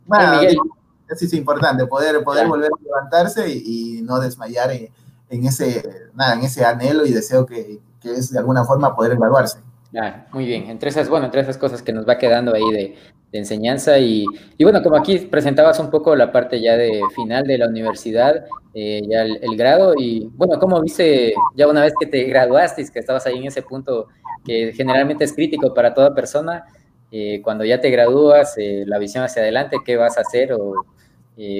Bueno, eso es importante, poder, poder volver a levantarse y, no desmayar en, en, ese, nada, en ese anhelo y deseo que, que es de alguna forma poder evaluarse. Ah, muy bien, entre esas, bueno, entre esas cosas que nos va quedando ahí de, de enseñanza y, y, bueno, como aquí presentabas un poco la parte ya de final de la universidad, eh, ya el, grado y bueno, ¿cómo viste ya una vez que te graduaste, que estabas ahí en ese punto que generalmente es crítico para toda persona, eh, cuando ya te gradúas, eh, la visión hacia adelante, qué vas a hacer o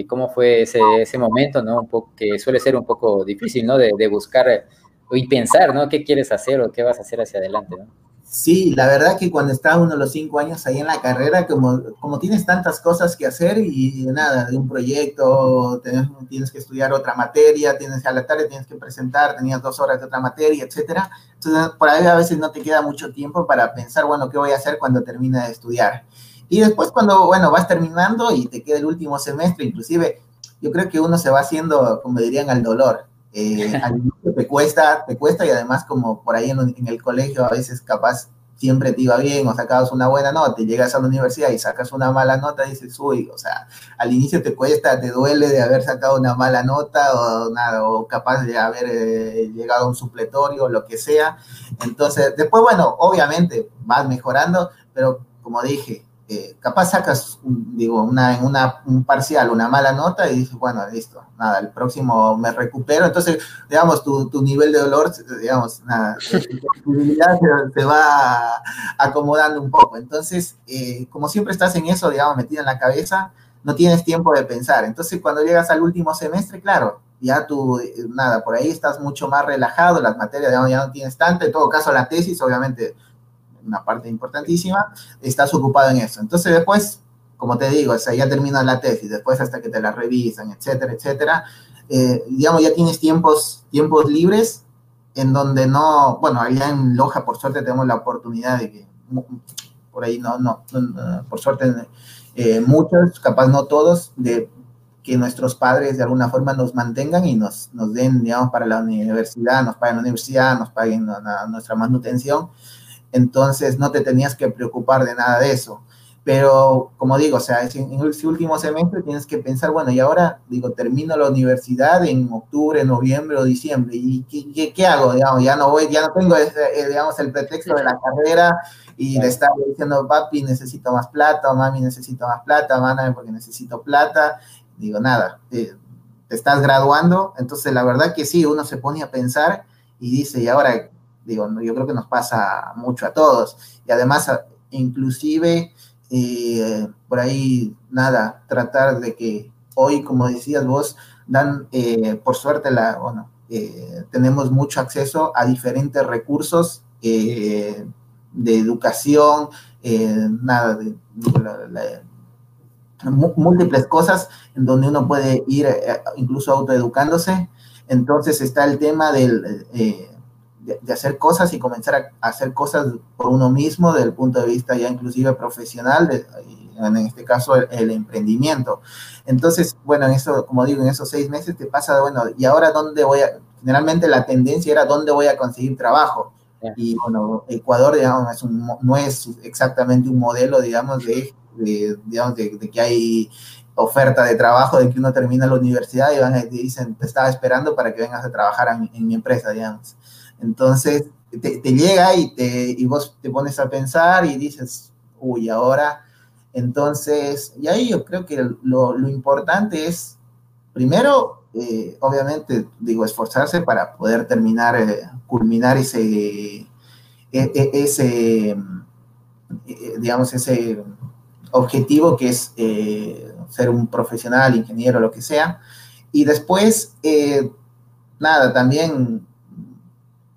cómo fue ese, ese momento, ¿no? Un poco, que suele ser un poco difícil, ¿no? De, de buscar y pensar, ¿no? ¿Qué quieres hacer o qué vas a hacer hacia adelante, ¿no? Sí, la verdad que cuando está uno los cinco años ahí en la carrera, como, como tienes tantas cosas que hacer y nada, de un proyecto, tienes, que estudiar otra materia, tienes que a la tarde tienes que presentar, tenías dos horas de otra materia, etcétera. Entonces, por ahí a veces no te queda mucho tiempo para pensar, bueno, ¿qué voy a hacer cuando termine de estudiar? Y después cuando, bueno, vas terminando y te queda el último semestre, inclusive, yo creo que uno se va haciendo, como dirían, al dolor eh, al te cuesta, te cuesta y además como por ahí en, el colegio a veces capaz siempre te iba bien o sacabas una buena nota y llegas a la universidad y sacas una mala nota y dices, uy, o sea, al inicio te cuesta, te duele de haber sacado una mala nota o nada, o capaz de haber eh, llegado a un supletorio o lo que sea. Entonces, después, bueno, obviamente vas mejorando, pero como dije, eh, capaz sacas, digo, una, una, un parcial, una mala nota y dices, bueno, listo, nada, el próximo me recupero. Entonces, digamos, tu, tu nivel de dolor, digamos, nada, tu debilidad se, va acomodando un poco. Entonces, eh, como siempre estás en eso, digamos, metido en la cabeza, no tienes tiempo de pensar. Entonces, cuando llegas al último semestre, claro, ya tú, eh, nada, por ahí estás mucho más relajado, las materias, digamos, ya no tienes tanto. En todo caso, la tesis, obviamente, una parte importantísima, estás ocupado en eso. Entonces después, como te digo, o ya terminas la tesis, después hasta que te la revisan, etcétera, etcétera, eh, digamos, ya tienes tiempos, tiempos libres en donde no, bueno, allá en Loja por suerte tenemos la oportunidad de que, por ahí no, no, por suerte eh, muchos, capaz no todos, de que nuestros padres de alguna forma nos mantengan y nos, nos den, digamos, para la universidad, nos paguen la universidad, nos paguen nuestra manutención entonces no te tenías que preocupar de nada de eso. Pero, como digo, o sea, en ese último semestre tienes que pensar, bueno, y ahora, digo, termino la universidad en octubre, noviembre o diciembre, ¿y qué, qué, hago? Digamos, ya no voy, ya no tengo, eh, digamos, el pretexto de la carrera y de estar diciendo, papi, necesito más plata, o mami, necesito más plata, mándame porque necesito plata. Digo, nada, te, te estás graduando, entonces la verdad que sí, uno se pone a pensar y dice, ¿y ahora Digo, yo creo que nos pasa mucho a todos. Y además, inclusive, eh, por ahí, nada, tratar de que hoy, como decías vos, dan, eh, por suerte, la, bueno, eh, tenemos mucho acceso a diferentes recursos de educación, nada, de, múltiples cosas en donde uno puede ir incluso autoeducándose Entonces está el tema del, eh, de, hacer cosas y comenzar a, hacer cosas por uno mismo desde el punto de vista ya inclusive profesional, en este caso el, emprendimiento. Entonces, bueno, en eso, como digo, en esos seis meses te pasa, bueno, ¿y ahora dónde voy a...? Generalmente la tendencia era dónde voy a conseguir trabajo. Y bueno, Ecuador, digamos, es no es exactamente un modelo, digamos, de, digamos, de, que hay oferta de trabajo, de que uno termina la universidad y van y dicen, te estaba esperando para que vengas a trabajar en, mi empresa, digamos. Entonces, te, llega y, te, y vos te pones a pensar y dices, uy, ahora, entonces, y ahí yo creo que lo, lo importante es, primero, eh, obviamente, digo, esforzarse para poder terminar, eh, culminar ese, e, e, ese, eh, digamos, ese objetivo que es ser un profesional, ingeniero, lo que sea. Y después, nada, también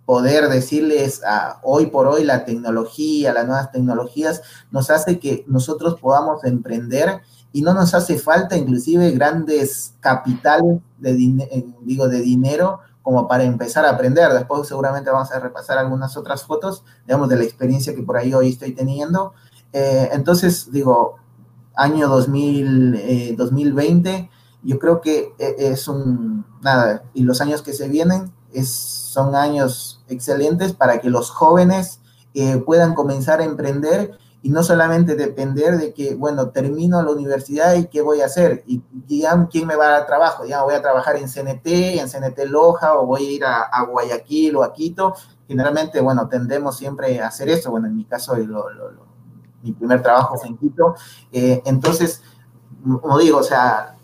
poder decirles a hoy por hoy la tecnología, las nuevas tecnologías, nos hace que nosotros podamos emprender y no nos hace falta inclusive grandes capitales de, eh, digo, de dinero como para empezar a aprender. Después seguramente vamos a repasar algunas otras fotos, digamos, de la experiencia que por ahí hoy estoy teniendo. Eh, entonces, digo, año 2000, 2020, eh, yo creo que es un, nada, y los años que se vienen es, son años excelentes para que los jóvenes puedan comenzar a emprender y no solamente depender de que, bueno, termino la universidad y qué voy a hacer, y, ya quién me va a dar trabajo, ya voy a trabajar en CNT, en CNT Loja, o voy a ir a, Guayaquil o a Quito. Generalmente, bueno, tendemos siempre a hacer eso, bueno, en mi caso, mi primer trabajo fue en Quito. Eh, entonces, como digo, o sea,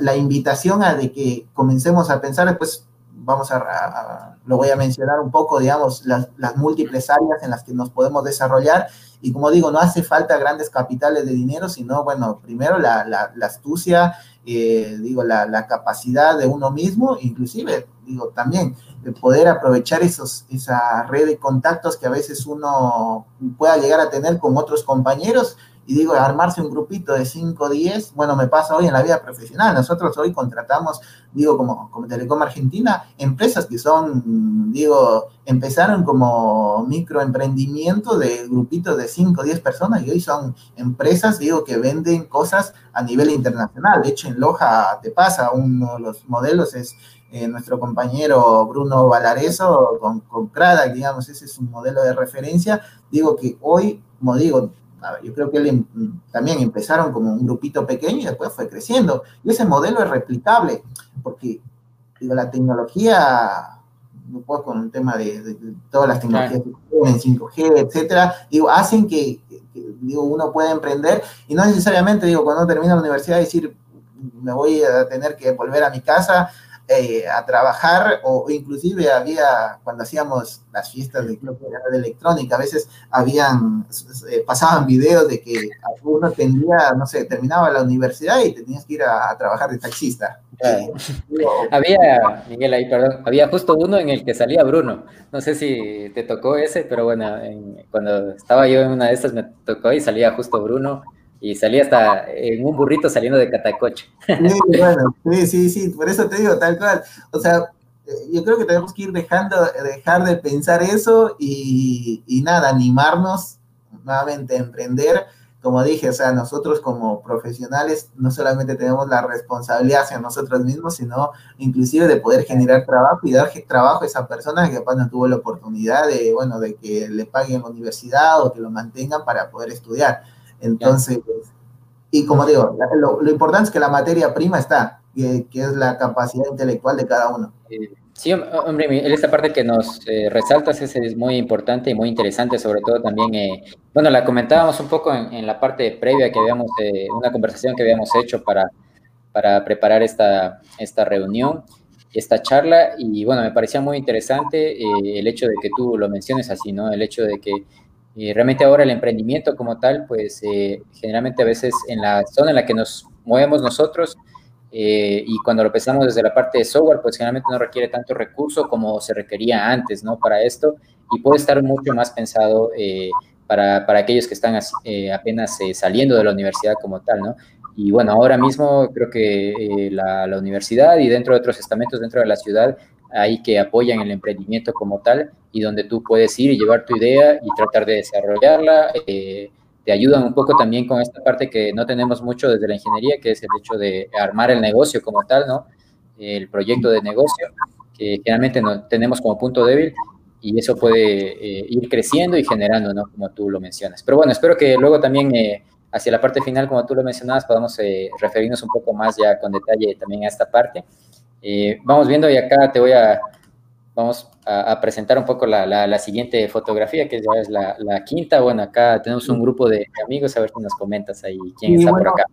la, invitación a de que comencemos a pensar, después vamos a, lo voy a mencionar un poco, digamos, las, las múltiples áreas en las que nos podemos desarrollar. Y como digo, no hace falta grandes capitales de dinero, sino, bueno, primero la, la, astucia, eh, digo, la, la, capacidad de uno mismo, inclusive, digo, también poder aprovechar esos, esa red de contactos que a veces uno pueda llegar a tener con otros compañeros y digo, armarse un grupito de 5 o 10, bueno, me pasa hoy en la vida profesional. Nosotros hoy contratamos, digo, como, como Telecom Argentina, empresas que son, digo, empezaron como microemprendimiento de grupitos de 5 o 10 personas y hoy son empresas, digo, que venden cosas a nivel internacional. De hecho, en Loja te pasa, uno de los modelos es eh, nuestro compañero Bruno Valareso con, con Crada, digamos, ese es un modelo de referencia. Digo que hoy, como digo, yo creo que em, también empezaron como un grupito pequeño y después fue creciendo. Y ese modelo es replicable, porque digo, la tecnología, después con el tema de, todas las tecnologías en 5G, etcétera, digo, hacen que, digo, uno pueda emprender y no necesariamente, digo, cuando termina la universidad decir, me voy a tener que volver a mi casa eh, a trabajar o inclusive había, cuando hacíamos las fiestas de, de electrónica, a veces habían, eh, pasaban videos de que uno tenía, no sé, terminaba la universidad y tenías que ir a, trabajar de taxista. había, Miguel, ahí, perdón, había justo uno en el que salía Bruno. No sé si te tocó ese, pero bueno, cuando estaba yo en una de estas me tocó y salía justo Bruno y salía hasta en un burrito saliendo de Catacoche. Sí, bueno, sí, sí, sí, por eso te digo, tal cual. O sea, eh, yo creo que tenemos que ir dejando, dejar de pensar eso y, y nada, animarnos nuevamente a emprender. Como dije, o sea, nosotros como profesionales no solamente tenemos la responsabilidad hacia nosotros mismos, sino inclusive de poder generar trabajo y dar trabajo a esa persona que capaz no tuvo la oportunidad de, bueno, de que le paguen la universidad o que lo mantengan para poder estudiar. Entonces, y como digo, lo, importante es que la materia prima está, que, es la capacidad intelectual de cada uno. Sí, hombre, esta parte que nos eh, resaltas es, es, muy importante y muy interesante, sobre todo también, eh, bueno, la comentábamos un poco en, la parte previa que habíamos, eh, una conversación que habíamos hecho para, para preparar esta, esta reunión, esta charla, y bueno, me parecía muy interesante el hecho de que tú lo menciones así, ¿no? El hecho de que y realmente ahora el emprendimiento como tal, pues eh, generalmente a veces en la zona en la que nos movemos nosotros eh, y cuando lo pensamos desde la parte de software, pues generalmente no requiere tanto recurso como se requería antes, ¿no? Para esto y puede estar mucho más pensado eh, para, para, aquellos que están apenas saliendo de la universidad como tal, ¿no? Y bueno, ahora mismo creo que eh, la, la, universidad y dentro de otros estamentos dentro de la ciudad hay que apoyan el emprendimiento como tal y donde tú puedes ir y llevar tu idea y tratar de desarrollarla. Eh, te ayudan un poco también con esta parte que no tenemos mucho desde la ingeniería, que es el hecho de armar el negocio como tal, ¿no? El proyecto de negocio, que generalmente no tenemos como punto débil y eso puede eh, ir creciendo y generando, ¿no? Como tú lo mencionas. Pero bueno, espero que luego también eh, hacia la parte final, como tú lo mencionabas, podamos eh, referirnos un poco más ya con detalle también a esta parte. Vamos viendo y acá te voy a, vamos a, presentar un poco la, la, siguiente fotografía, que ya es la, la, quinta. Bueno, acá tenemos un grupo de amigos, a ver si nos comentas ahí quién está por acá.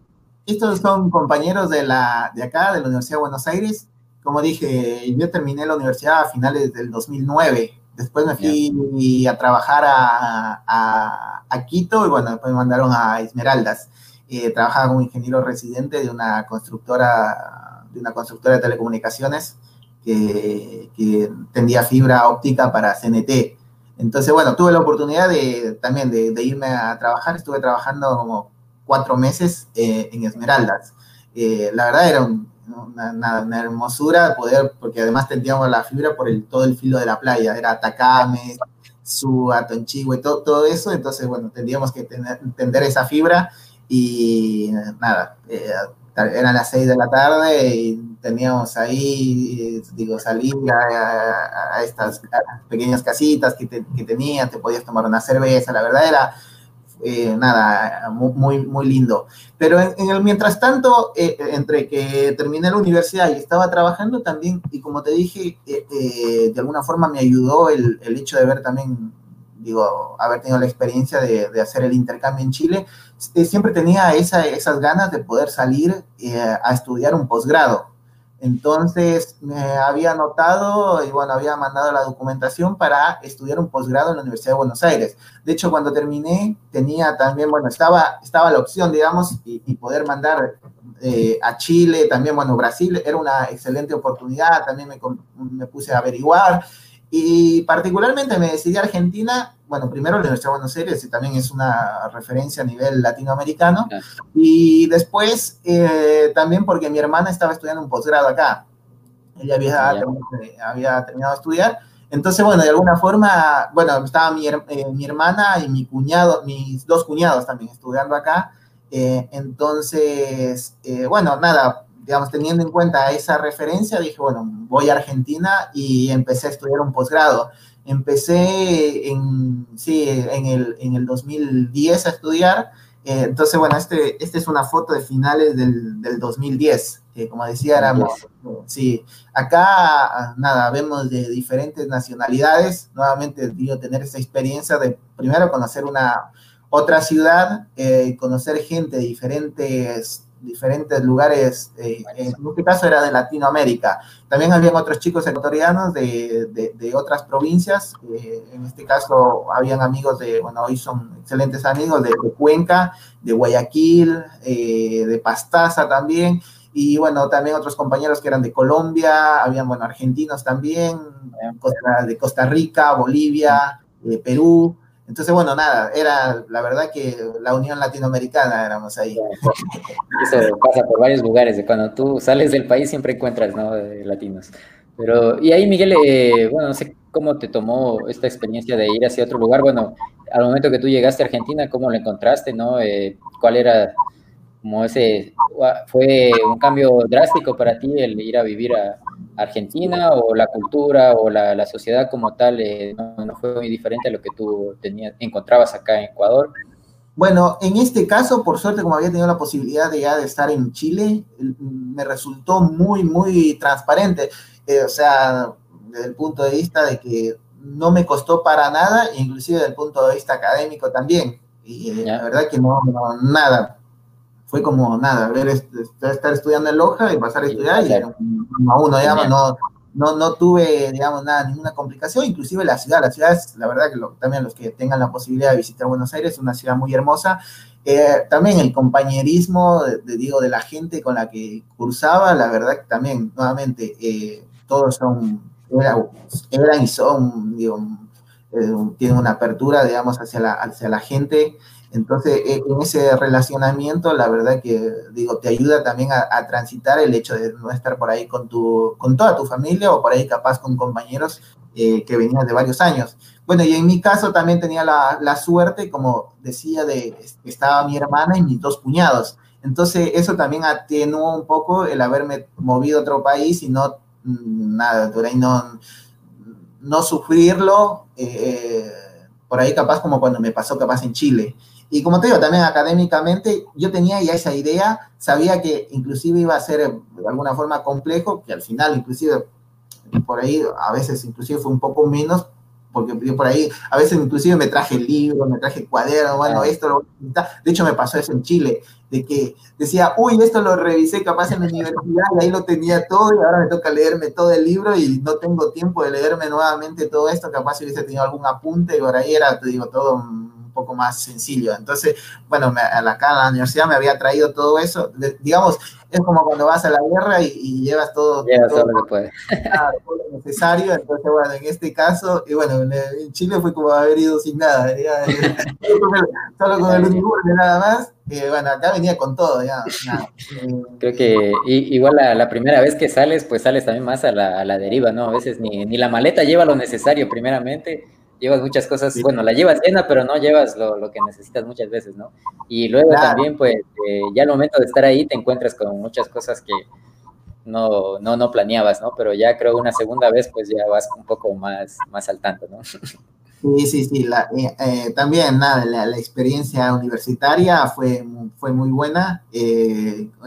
Estos son compañeros de, la, de acá, de la Universidad de Buenos Aires. Como dije, yo terminé la universidad a finales del 2009 Después me fui a trabajar a, a, Quito y bueno, después me mandaron a Esmeraldas. Eh, trabajaba como ingeniero residente de una constructora de una constructora de telecomunicaciones que, que tendía fibra óptica para CNT. Entonces, bueno, tuve la oportunidad de, también de, de irme a trabajar. Estuve trabajando como cuatro meses eh, en Esmeraldas. Eh, la verdad era un, una, hermosura poder, porque además tendíamos la fibra por el, todo el filo de la playa, era Atacame, Suba, Tonchigüe, todo, todo eso, entonces, bueno, tendríamos que tener, tender esa fibra y nada, eh, eran las seis de la tarde y teníamos ahí, digo, salir a, estas pequeñas casitas que, que tenían, te podías tomar una cerveza, la verdad era eh, nada, muy, muy lindo. Pero en, el mientras tanto, eh, entre que terminé la universidad y estaba trabajando también, y como te dije, eh, de alguna forma me ayudó el, el, hecho de ver también, digo, haber tenido la experiencia de, de hacer el intercambio en Chile, siempre tenía esa, esas ganas de poder salir a estudiar un posgrado. Entonces me había anotado y bueno, había mandado la documentación para estudiar un posgrado en la Universidad de Buenos Aires. De hecho, cuando terminé, tenía también, bueno, estaba, estaba la opción, digamos, y, poder mandar eh, a Chile, también, bueno, Brasil era una excelente oportunidad, también me, me puse a averiguar y particularmente me decidí a Argentina, bueno, primero la Universidad de Buenos Aires, y también es una referencia a nivel latinoamericano, y después eh, también porque mi hermana estaba estudiando un posgrado acá. Ella había, había terminado de estudiar. Entonces, bueno, de alguna forma, bueno, estaba mi, eh, mi hermana y mi cuñado, mis dos cuñados también estudiando acá. Eh, entonces, bueno, nada, digamos, teniendo en cuenta esa referencia, dije, bueno, voy a Argentina y empecé a estudiar un posgrado. Empecé en, sí, en el, en el 2010 a estudiar. Eh, entonces, bueno, este, esta es una foto de finales del, del 2010. como decía, éramos, sí, acá, nada, vemos de diferentes nacionalidades. Nuevamente, digo, tener esa experiencia de primero conocer una otra ciudad, eh, conocer gente de diferentes diferentes lugares, eh, en este caso era de Latinoamérica. También habían otros chicos ecuatorianos de, de, otras provincias, eh, en este caso habían amigos de, bueno, hoy son excelentes amigos de, Cuenca, de Guayaquil, eh, de Pastaza también, y bueno, también otros compañeros que eran de Colombia, habían, bueno, argentinos también, de Costa Rica, Bolivia, Perú, entonces, bueno, nada, era la verdad que la Unión Latinoamericana éramos ahí. Eso pasa por varios lugares, cuando tú sales del país siempre encuentras, ¿no? latinos. Pero, y ahí, Miguel, eh, bueno, no sé cómo te tomó esta experiencia de ir hacia otro lugar. Bueno, al momento que tú llegaste a Argentina, ¿cómo lo encontraste, no? Eh, ¿Cuál era como ese, fue un cambio drástico para ti el ir a vivir a Argentina o la cultura o la, sociedad como tal eh, no, fue muy diferente a lo que tú tenías, encontrabas acá en Ecuador? Bueno, en este caso, por suerte, como había tenido la posibilidad de ya de estar en Chile, me resultó muy, muy transparente. Eh, o sea, desde el punto de vista de que no me costó para nada, inclusive desde el punto de vista académico también. Y eh, la verdad que no, no, nada fue como nada, ver, estar estudiando en Loja y pasar a estudiar y a uno, no, no, no tuve, digamos, nada, ninguna complicación, inclusive la ciudad, la ciudad es, la verdad que también los que tengan la posibilidad de visitar Buenos Aires, es una ciudad muy hermosa, eh, también el compañerismo, de, digo, de la gente con la que cursaba, la verdad que también, nuevamente, eh, todos son, eran, y son, digo, eh, tienen una apertura, digamos, hacia la, hacia la gente, Entonces, e, en ese relacionamiento, la verdad que, digo, te ayuda también a, transitar el hecho de no estar por ahí con, tu, con toda tu familia o por ahí capaz con compañeros eh, que venían de varios años. Bueno, y en mi caso también tenía la, la suerte, como decía, de estaba mi hermana y mis dos cuñados. Entonces, eso también atenuó un poco el haberme movido a otro país y no, mm, nada, por ahí no, no sufrirlo, eh, por ahí capaz como cuando me pasó capaz en Chile. Y como te digo, también académicamente yo tenía ya esa idea, sabía que inclusive iba a ser de alguna forma complejo, que al final inclusive por ahí a veces inclusive fue un poco menos, porque yo por ahí a veces inclusive me traje libros, me traje cuadernos, bueno, esto lo De hecho me pasó eso en Chile, de que decía, uy, esto lo revisé capaz en la universidad y ahí lo tenía todo y ahora me toca leerme todo el libro y no tengo tiempo de leerme nuevamente todo esto, capaz si hubiese tenido algún apunte y por ahí era, te digo, todo poco más sencillo. Entonces, bueno, me, a la, acá a la universidad me había traído todo eso. digamos, es como cuando vas a la guerra y, llevas todo, todo, lo que lo necesario. Entonces, bueno, en este caso, y bueno, en, Chile fue como haber ido sin nada. solo con el uniforme nada más. Eh, bueno, acá venía con todo, ya. Creo que igual la, la, primera vez que sales, pues sales también más a la, a la deriva, ¿no? A veces ni, ni la maleta lleva lo necesario primeramente llevas muchas cosas, bueno, la llevas llena, pero no llevas lo, lo, que necesitas muchas veces, ¿no? Y luego también, pues, eh, ya al momento de estar ahí te encuentras con muchas cosas que no, no, no planeabas, ¿no? Pero ya creo una segunda vez, pues ya vas un poco más, más al tanto, ¿no? Sí, sí, sí. La, eh, eh, también, nada, la, la, experiencia universitaria fue, fue muy buena.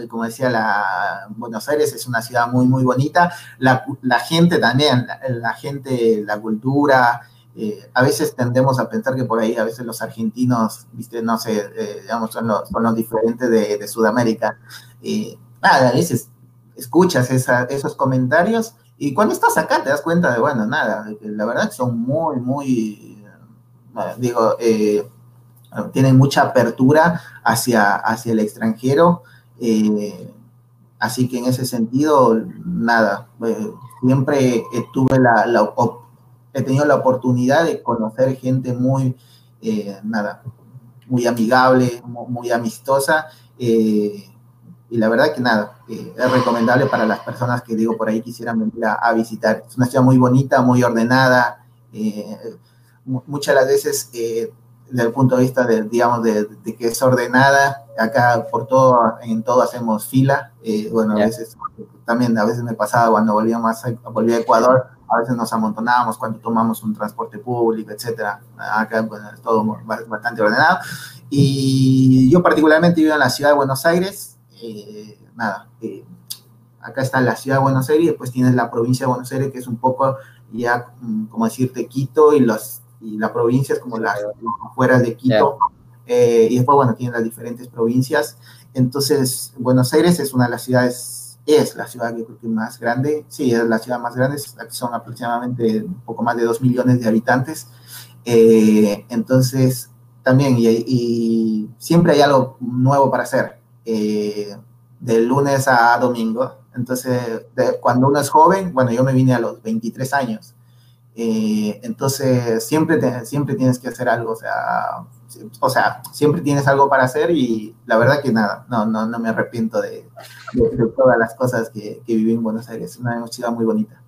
como decía, la, Buenos Aires es una ciudad muy, muy bonita. La, la gente también, la, gente, la cultura, eh, a veces tendemos a pensar que por ahí a veces los argentinos, viste, no sé, eh, digamos, son los, son los diferentes de, Sudamérica. Y nada, a veces escuchas esos comentarios y cuando estás acá te das cuenta de, bueno, nada, la verdad son muy, muy, eh, digo, tienen mucha apertura hacia, hacia el extranjero. así que en ese sentido, nada, siempre tuve la, la he tenido la oportunidad de conocer gente muy, eh, nada, muy amigable, muy, amistosa. Eh, y la verdad que nada, eh, es recomendable para las personas que digo por ahí quisieran venir a, visitar. Es una ciudad muy bonita, muy ordenada. muchas de las veces, desde el punto de vista de, digamos, de, que es ordenada, acá por todo, en todo hacemos fila. bueno, a veces, también a veces me pasaba cuando volvíamos a, volví a Ecuador, a veces nos amontonábamos cuando tomamos un transporte público, etcétera. Acá bueno, es todo bastante ordenado. Y yo particularmente vivo en la ciudad de Buenos Aires. Eh, nada, eh, acá está la ciudad de Buenos Aires y después tienes la provincia de Buenos Aires, que es un poco ya, mm, como decirte, Quito y, los, y la provincia es como las afueras de Quito. Eh, y después, bueno, tienes las diferentes provincias. Entonces, Buenos Aires es una de las ciudades es la ciudad que creo que más grande, sí, es la ciudad más grande, son aproximadamente un poco más de dos millones de habitantes. Eh, entonces, también, y, siempre hay algo nuevo para hacer, eh, de lunes a domingo. Entonces, cuando uno es joven, bueno, yo me vine a los 23 años, eh, entonces siempre, siempre tienes que hacer algo, o sea, o sea, siempre tienes algo para hacer y la verdad que nada, no, no, no me arrepiento de, todas las cosas que, que, viví en Buenos Aires. Es una ciudad muy bonita.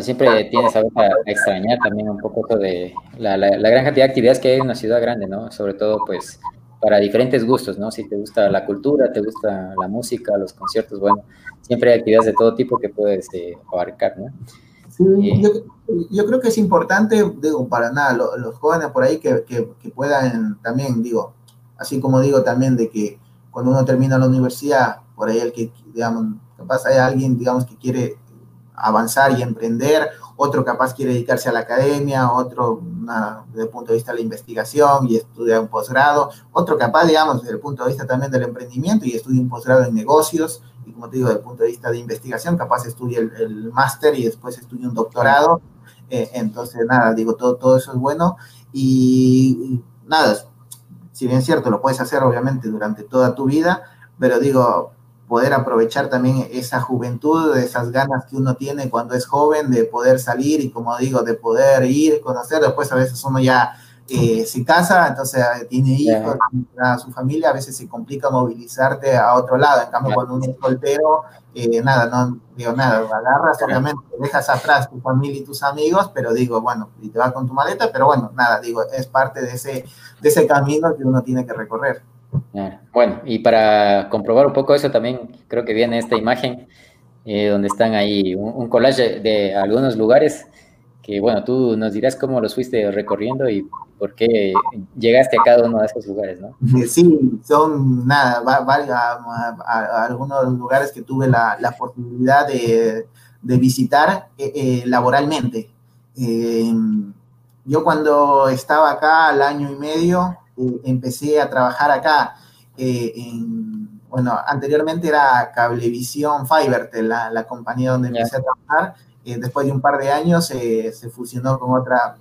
siempre tienes algo para extrañar también un poco de la, la, gran cantidad de actividades que hay en una ciudad grande, ¿no? Sobre todo, pues, para diferentes gustos, ¿no? Si te gusta la cultura, te gusta la música, los conciertos, bueno, siempre hay actividades de todo tipo que puedes eh, abarcar, ¿no? Sí, yo, creo que es importante, digo, para nada, los jóvenes por ahí que, que, puedan también, digo, así como digo también de que cuando uno termina la universidad, por ahí el que, digamos, capaz hay alguien, digamos, que quiere avanzar y emprender, otro capaz quiere dedicarse a la academia, otro desde el punto de vista de la investigación y estudia un posgrado, otro capaz, digamos, desde el punto de vista también del emprendimiento y estudia un posgrado en negocios, y como te digo, desde el punto de vista de investigación, capaz estudia el, máster y después estudia un doctorado. Eh, entonces, nada, digo, todo, todo eso es bueno. Y, nada, si bien es cierto, lo puedes hacer obviamente durante toda tu vida, pero digo, poder aprovechar también esa juventud, esas ganas que uno tiene cuando es joven de poder salir y como digo, de poder ir, conocer, después a veces uno ya eh, se casa, entonces eh, tiene hijos, a su familia, a veces se complica movilizarte a otro lado. En cambio, cuando uno es soltero, eh, nada, no digo nada, agarras, obviamente, dejas atrás tu familia y tus amigos, pero digo, bueno, y te vas con tu maleta, pero bueno, nada, digo, es parte de ese, de ese camino que uno tiene que recorrer. Bueno, y para comprobar un poco eso también creo que viene esta imagen donde están ahí un, un collage de algunos lugares que bueno, tú nos dirás cómo los fuiste recorriendo y por qué llegaste a cada uno de esos lugares, ¿no? Sí, son nada, a, algunos lugares que tuve la, la posibilidad de, de visitar eh, eh, laboralmente. Eh, yo cuando estaba acá al año y medio, empecé a trabajar acá. En, bueno, anteriormente era Cablevisión Fiber, la, la compañía donde empecé a trabajar eh, después de un par de años eh, se fusionó con otra.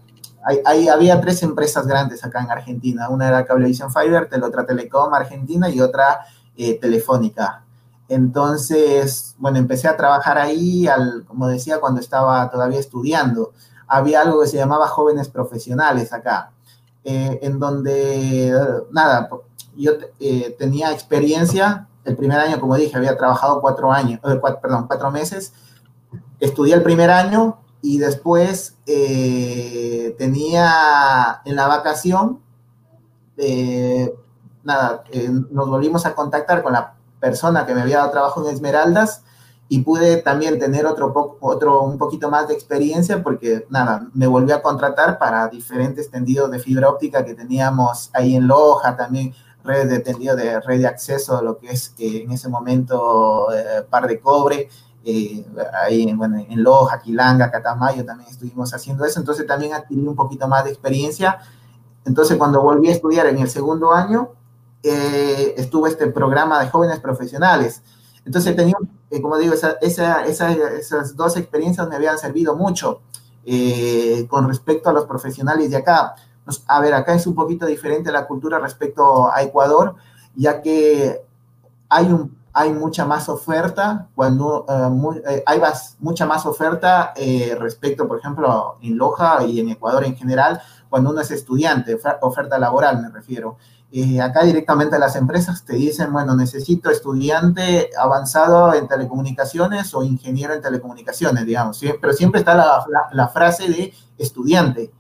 Hay, había tres empresas grandes acá en Argentina. Una era Cablevisión Fiber, otra Telecom Argentina y otra eh, Telefónica. Entonces, bueno, empecé a trabajar ahí, al, como decía, cuando estaba todavía estudiando. Había algo que se llamaba jóvenes profesionales acá, en donde, nada, yo tenía experiencia. El primer año, como dije, había trabajado cuatro años, perdón, cuatro meses estudié el primer año y después eh, tenía en la vacación, eh, nada, eh, nos volvimos a contactar con la persona que me había dado trabajo en Esmeraldas y pude también tener otro, otro un poquito más de experiencia porque, nada, me volvió a contratar para diferentes tendidos de fibra óptica que teníamos ahí en Loja, también redes de tendido de red de acceso, lo que es en ese momento par de cobre, eh, ahí bueno, en Loja, Quilanga, Catamayo también estuvimos haciendo eso, entonces también adquirí un poquito más de experiencia. Entonces cuando volví a estudiar en el segundo año, eh, estuvo este programa de jóvenes profesionales. Entonces tenía, eh, como digo, esa, esa, esas dos experiencias me habían servido mucho eh, con respecto a los profesionales de acá. A ver, acá es un poquito diferente la cultura respecto a Ecuador, ya que hay un hay mucha más oferta, cuando eh, eh, hay mucha más oferta eh, respecto, por ejemplo, en Loja y en Ecuador en general, cuando uno es estudiante, oferta laboral me refiero. acá directamente las empresas te dicen, bueno, necesito estudiante avanzado en telecomunicaciones o ingeniero en telecomunicaciones, digamos, pero siempre está la frase de estudiante.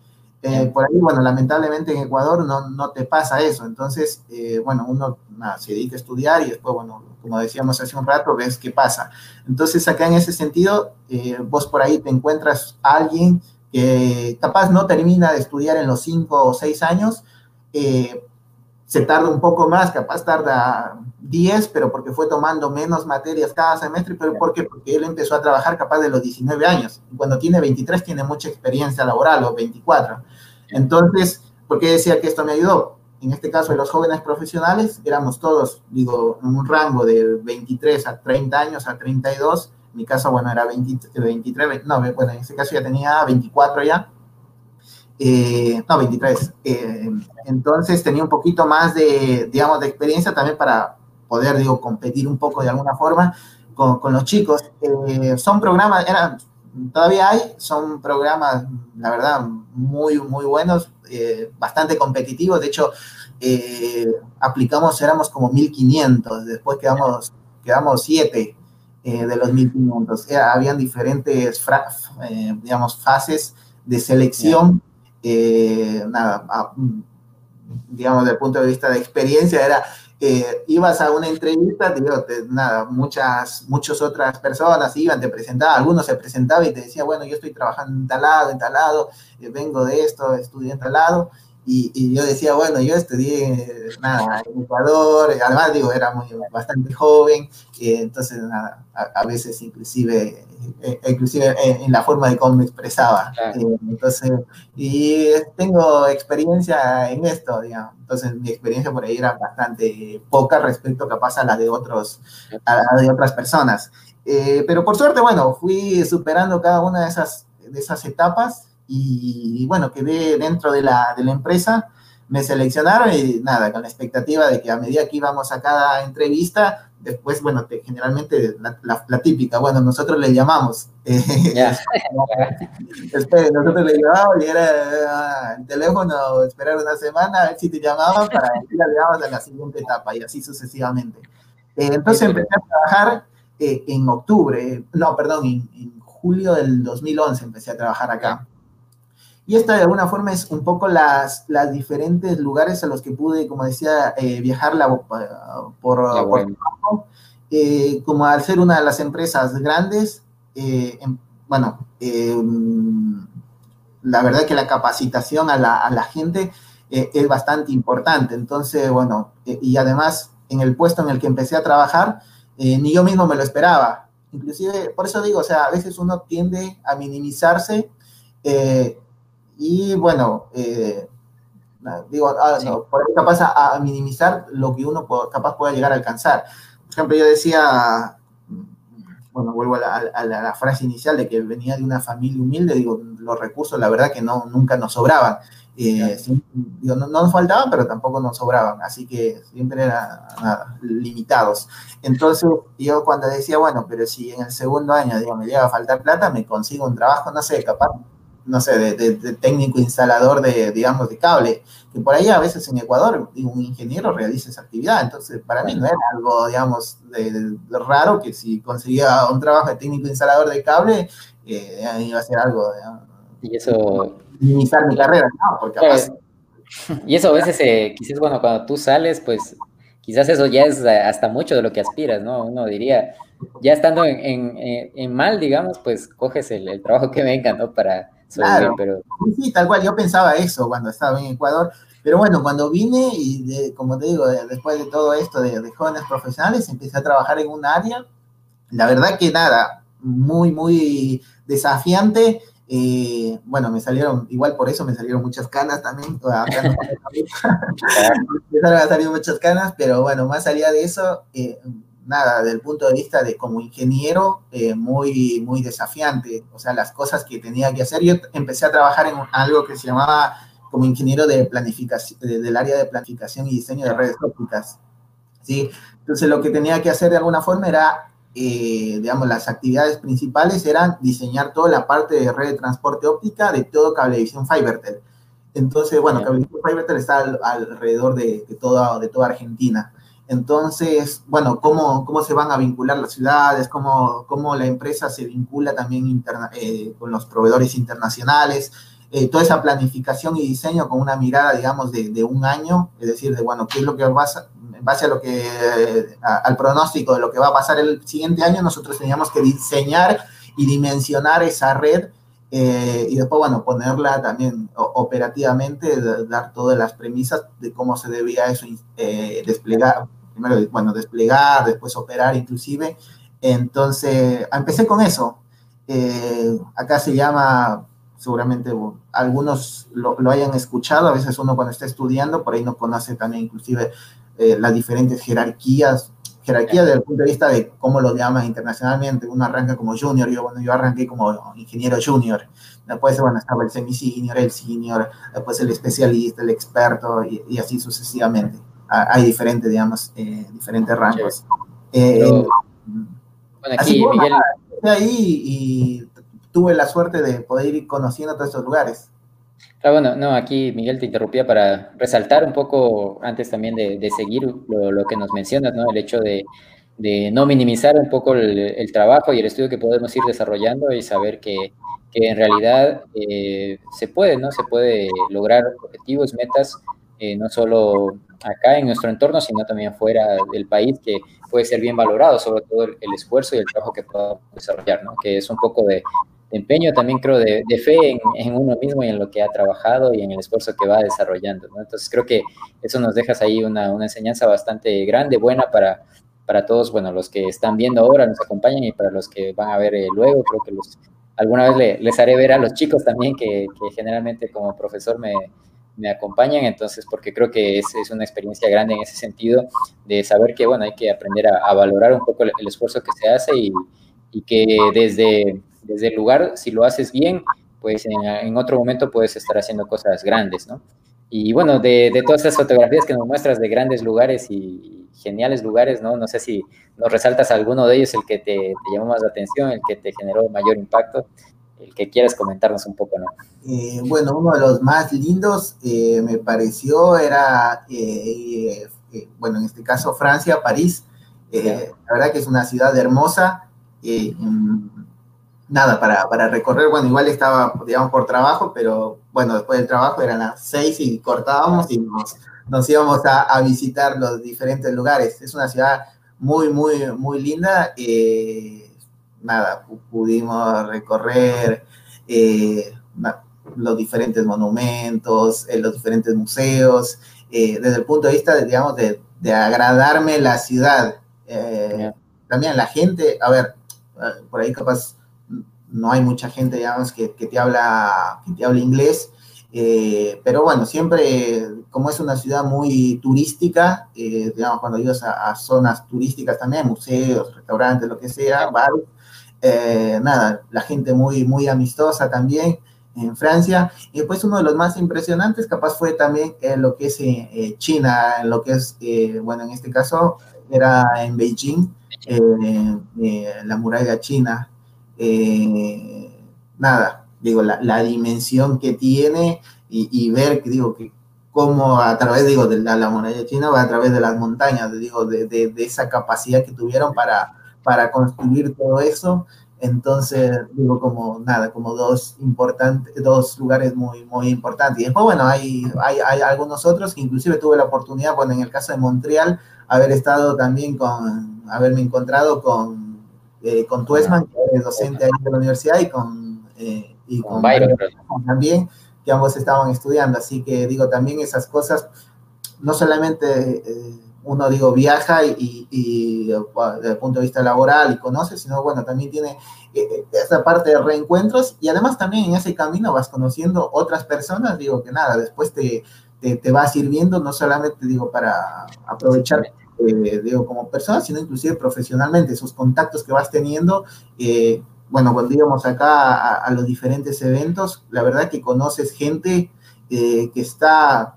Eh, por ahí, bueno, lamentablemente en Ecuador no, no te pasa eso. Entonces, eh, bueno, uno se dedica a estudiar y después, bueno, como decíamos hace un rato, ves qué pasa. Entonces, acá en ese sentido, eh, vos por ahí te encuentras alguien que capaz no termina de estudiar en los cinco o seis años, se tarda un poco más, capaz tarda 10, pero porque fue tomando menos materias cada semestre, pero ¿por? Porque él empezó a trabajar capaz de los 19 años. Cuando tiene 23 tiene mucha experiencia laboral o 24. Entonces, ¿por qué decía que esto me ayudó? En este caso, de los jóvenes profesionales, éramos todos, digo, en un rango de 23 a 30 años, a 32. En mi caso, bueno, era 20, 23, no, bueno, en ese caso ya tenía 24 ya eh, no, 23. Eh, entonces tenía un poquito más de, digamos, de experiencia también para poder, digo, competir un poco de alguna forma con, con los chicos. Eh, son programas, eran, todavía hay, son programas, la verdad, muy, muy buenos, bastante competitivos. De hecho, aplicamos, éramos como 1500, después quedamos, quedamos 7 de los 1500. habían diferentes, digamos, fases de selección eh, nada, digamos, desde el punto de vista de experiencia, era, eh, ibas a una entrevista, muchas, muchas otras personas iban, te presentaban, algunos se presentaban y te decía, bueno, yo estoy trabajando en tal lado, en tal lado, eh, vengo de esto, estudié en tal lado, y, yo decía, bueno, yo estudié nada, en Ecuador, además digo, era muy, bastante joven, entonces nada, a, veces inclusive, eh, inclusive en, la forma de cómo me expresaba. Eh, entonces, y tengo experiencia en esto, digamos. Entonces mi experiencia por ahí era bastante poca respecto capaz a la de, otros, a la de otras personas. Eh, pero por suerte, bueno, fui superando cada una de esas, de esas etapas y, bueno, quedé dentro de la, de la empresa, me seleccionaron y nada, con la expectativa de que a medida que íbamos a cada entrevista, después, bueno, generalmente la, típica, bueno, nosotros le llamamos. Eh, nosotros le llamamos y era ah, el teléfono, esperar una semana, a ver si te llamaban para decir a la siguiente etapa y así sucesivamente. Eh, entonces empecé a trabajar eh, en octubre, no, perdón, en, julio del 2011 empecé a trabajar acá. Y esta de alguna forma es un poco las, las diferentes lugares a los que pude, como decía, eh, viajar la, por, trabajo. como al ser una de las empresas grandes, em, bueno, em, la verdad que la capacitación a la, a la gente es bastante importante. Entonces, bueno, y además en el puesto en el que empecé a trabajar, eh, ni yo mismo me lo esperaba. Inclusive, por eso digo, o sea, a veces uno tiende a minimizarse eh, y bueno, eh, digo, ah, por eso capaz a, minimizar lo que uno capaz pueda llegar a alcanzar. Por ejemplo, yo decía, bueno, vuelvo a la, frase inicial de que venía de una familia humilde, digo, los recursos la verdad que no, nunca nos sobraban. Eh, no, nos faltaban, pero tampoco nos sobraban, así que siempre eran limitados. Entonces, yo cuando decía, bueno, pero si en el segundo año, digo, me llega a faltar plata, me consigo un trabajo, no sé, capaz, no sé, de, técnico instalador de, digamos, de cable, que por ahí a veces en Ecuador, un ingeniero realiza esa actividad, entonces para mí no era algo, digamos, de, raro que si conseguía un trabajo de técnico instalador de cable, eh, iba a ser algo, digamos, y eso minimizar mi carrera, ¿no? Porque Y eso a veces, eh, quizás, bueno, cuando tú sales, pues quizás eso ya es hasta mucho de lo que aspiras, ¿no? Uno diría, ya estando en, en, mal, digamos, pues coges el, trabajo que venga, ¿no? Para claro. pero... Sí, tal cual, yo pensaba eso cuando estaba en Ecuador, pero bueno, cuando vine y, como te digo, después de todo esto de, de jóvenes profesionales, empecé a trabajar en un área, la verdad que nada, muy, muy desafiante, eh, bueno, me salieron, igual por eso me salieron muchas canas también. me salieron muchas canas, pero bueno, más allá de eso, eh, nada, del punto de vista de como ingeniero, eh, muy, muy desafiante. O sea, las cosas que tenía que hacer. Yo empecé a trabajar en algo que se llamaba como ingeniero de planificación, del área de planificación y diseño de redes ópticas. ¿sí? Entonces, lo que tenía que hacer de alguna forma era eh, digamos, las actividades principales eran diseñar toda la parte de red de transporte óptica de todo Cablevisión Fibertel. Entonces, bueno, Cablevisión Fibertel está alrededor de, toda, de toda Argentina. Entonces, bueno, ¿cómo, cómo se van a vincular las ciudades, cómo, cómo la empresa se vincula también eh, con los proveedores internacionales, eh, toda esa planificación y diseño con una mirada, digamos, de, un año, es decir, de, bueno, qué es lo que va a, en base a lo que, al pronóstico de lo que va a pasar el siguiente año, nosotros teníamos que diseñar y dimensionar esa red eh, y después, bueno, ponerla también operativamente, dar todas las premisas de cómo se debía eso desplegar, primero, bueno, desplegar, después operar inclusive. Entonces, empecé con eso. Eh, acá se llama, seguramente algunos lo, lo, hayan escuchado, a veces uno cuando está estudiando, por ahí no conoce también inclusive eh, las diferentes jerarquías, jerarquía desde el punto de vista de cómo lo llaman internacionalmente. Uno arranca como junior, yo, bueno, yo arranqué como ingeniero junior. Después, bueno, estaba el semi-senior, el senior, después el especialista, el experto y, así sucesivamente. Hay diferentes, digamos, eh, diferentes rangos. Eh, bueno, aquí, Miguel... ahí y tuve la suerte de poder ir conociendo todos estos lugares. Ah, bueno, no, aquí Miguel te interrumpía para resaltar un poco, antes también de, seguir lo, que nos mencionas, ¿no? El hecho de, no minimizar un poco el, trabajo y el estudio que podemos ir desarrollando y saber que, en realidad eh, se puede, ¿no? Se puede lograr objetivos, metas, eh, no solo acá en nuestro entorno, sino también fuera del país, que puede ser bien valorado, sobre todo el, esfuerzo y el trabajo que podemos desarrollar, ¿no? Que es un poco de, empeño, también creo de, fe en, uno mismo y en lo que ha trabajado y en el esfuerzo que va desarrollando. Entonces creo que eso nos deja ahí una, enseñanza bastante grande, buena para, para todos, bueno, los que están viendo ahora, nos acompañan y para los que van a ver eh, luego, creo que los, alguna vez les haré ver a los chicos también que, generalmente como profesor me, acompañan, entonces porque creo que es, es, una experiencia grande en ese sentido de saber que, bueno, hay que aprender a, valorar un poco el, esfuerzo que se hace y, y que desde desde el lugar, si lo haces bien, pues en, otro momento puedes estar haciendo cosas grandes, ¿no? y bueno, de, todas esas fotografías que nos muestras de grandes lugares y geniales lugares, ¿no? No sé si nos resaltas alguno de ellos, el que te, te llamó más la atención, el que te generó mayor impacto el que quieras comentarnos un poco, ¿no? Eh, bueno, uno de los más lindos eh, me pareció era, eh, bueno, en este caso Francia, París. La verdad que es una ciudad hermosa. Nada, para, para, recorrer, bueno, igual estaba, digamos, por trabajo, pero bueno, después del trabajo eran las seis y cortábamos y nos, nos íbamos a, a, visitar los diferentes lugares. Es una ciudad muy, muy, muy linda nada, pudimos recorrer eh, los diferentes monumentos, eh, los diferentes museos, eh, desde el punto de vista, digamos, de, agradarme la ciudad. También la gente, a ver, por ahí capaz no hay mucha gente, digamos, que, te, habla, que te habla inglés, pero bueno, siempre, como es una ciudad muy turística, digamos, cuando ibas a, a, zonas turísticas también, museos, restaurantes, lo que sea, bares, eh, nada, la gente muy, muy amistosa también en Francia. Y después uno de los más impresionantes capaz fue también eh, lo que es eh, China, lo que es, bueno, en este caso era en Beijing, la muralla china. nada, digo, la, dimensión que tiene y, ver, digo, que cómo a través, digo, de la, muralla china va a través de las montañas, digo, de, de, de esa capacidad que tuvieron para para construir todo eso. Entonces, digo, como nada, como dos importantes, dos lugares muy, muy importantes. Y después, bueno, hay, hay, hay, algunos otros que inclusive tuve la oportunidad, bueno, en el caso de Montreal, haber estado también con, haberme encontrado con, eh, con Tuesman, que es docente ahí de la universidad, y con, eh, y con, también, que ambos estaban estudiando. Así que, digo, también esas cosas, no solamente... Eh, uno, digo, viaja y, y, desde el punto de vista laboral y conoce, sino, bueno, también tiene eh, eh, esta parte de reencuentros y además también en ese camino vas conociendo otras personas, digo, que nada, después te, te, va sirviendo no solamente, digo, para aprovechar, eh, digo, como persona, sino inclusive profesionalmente, esos contactos que vas teniendo. bueno, cuando íbamos acá a, los diferentes eventos, la verdad que conoces gente que está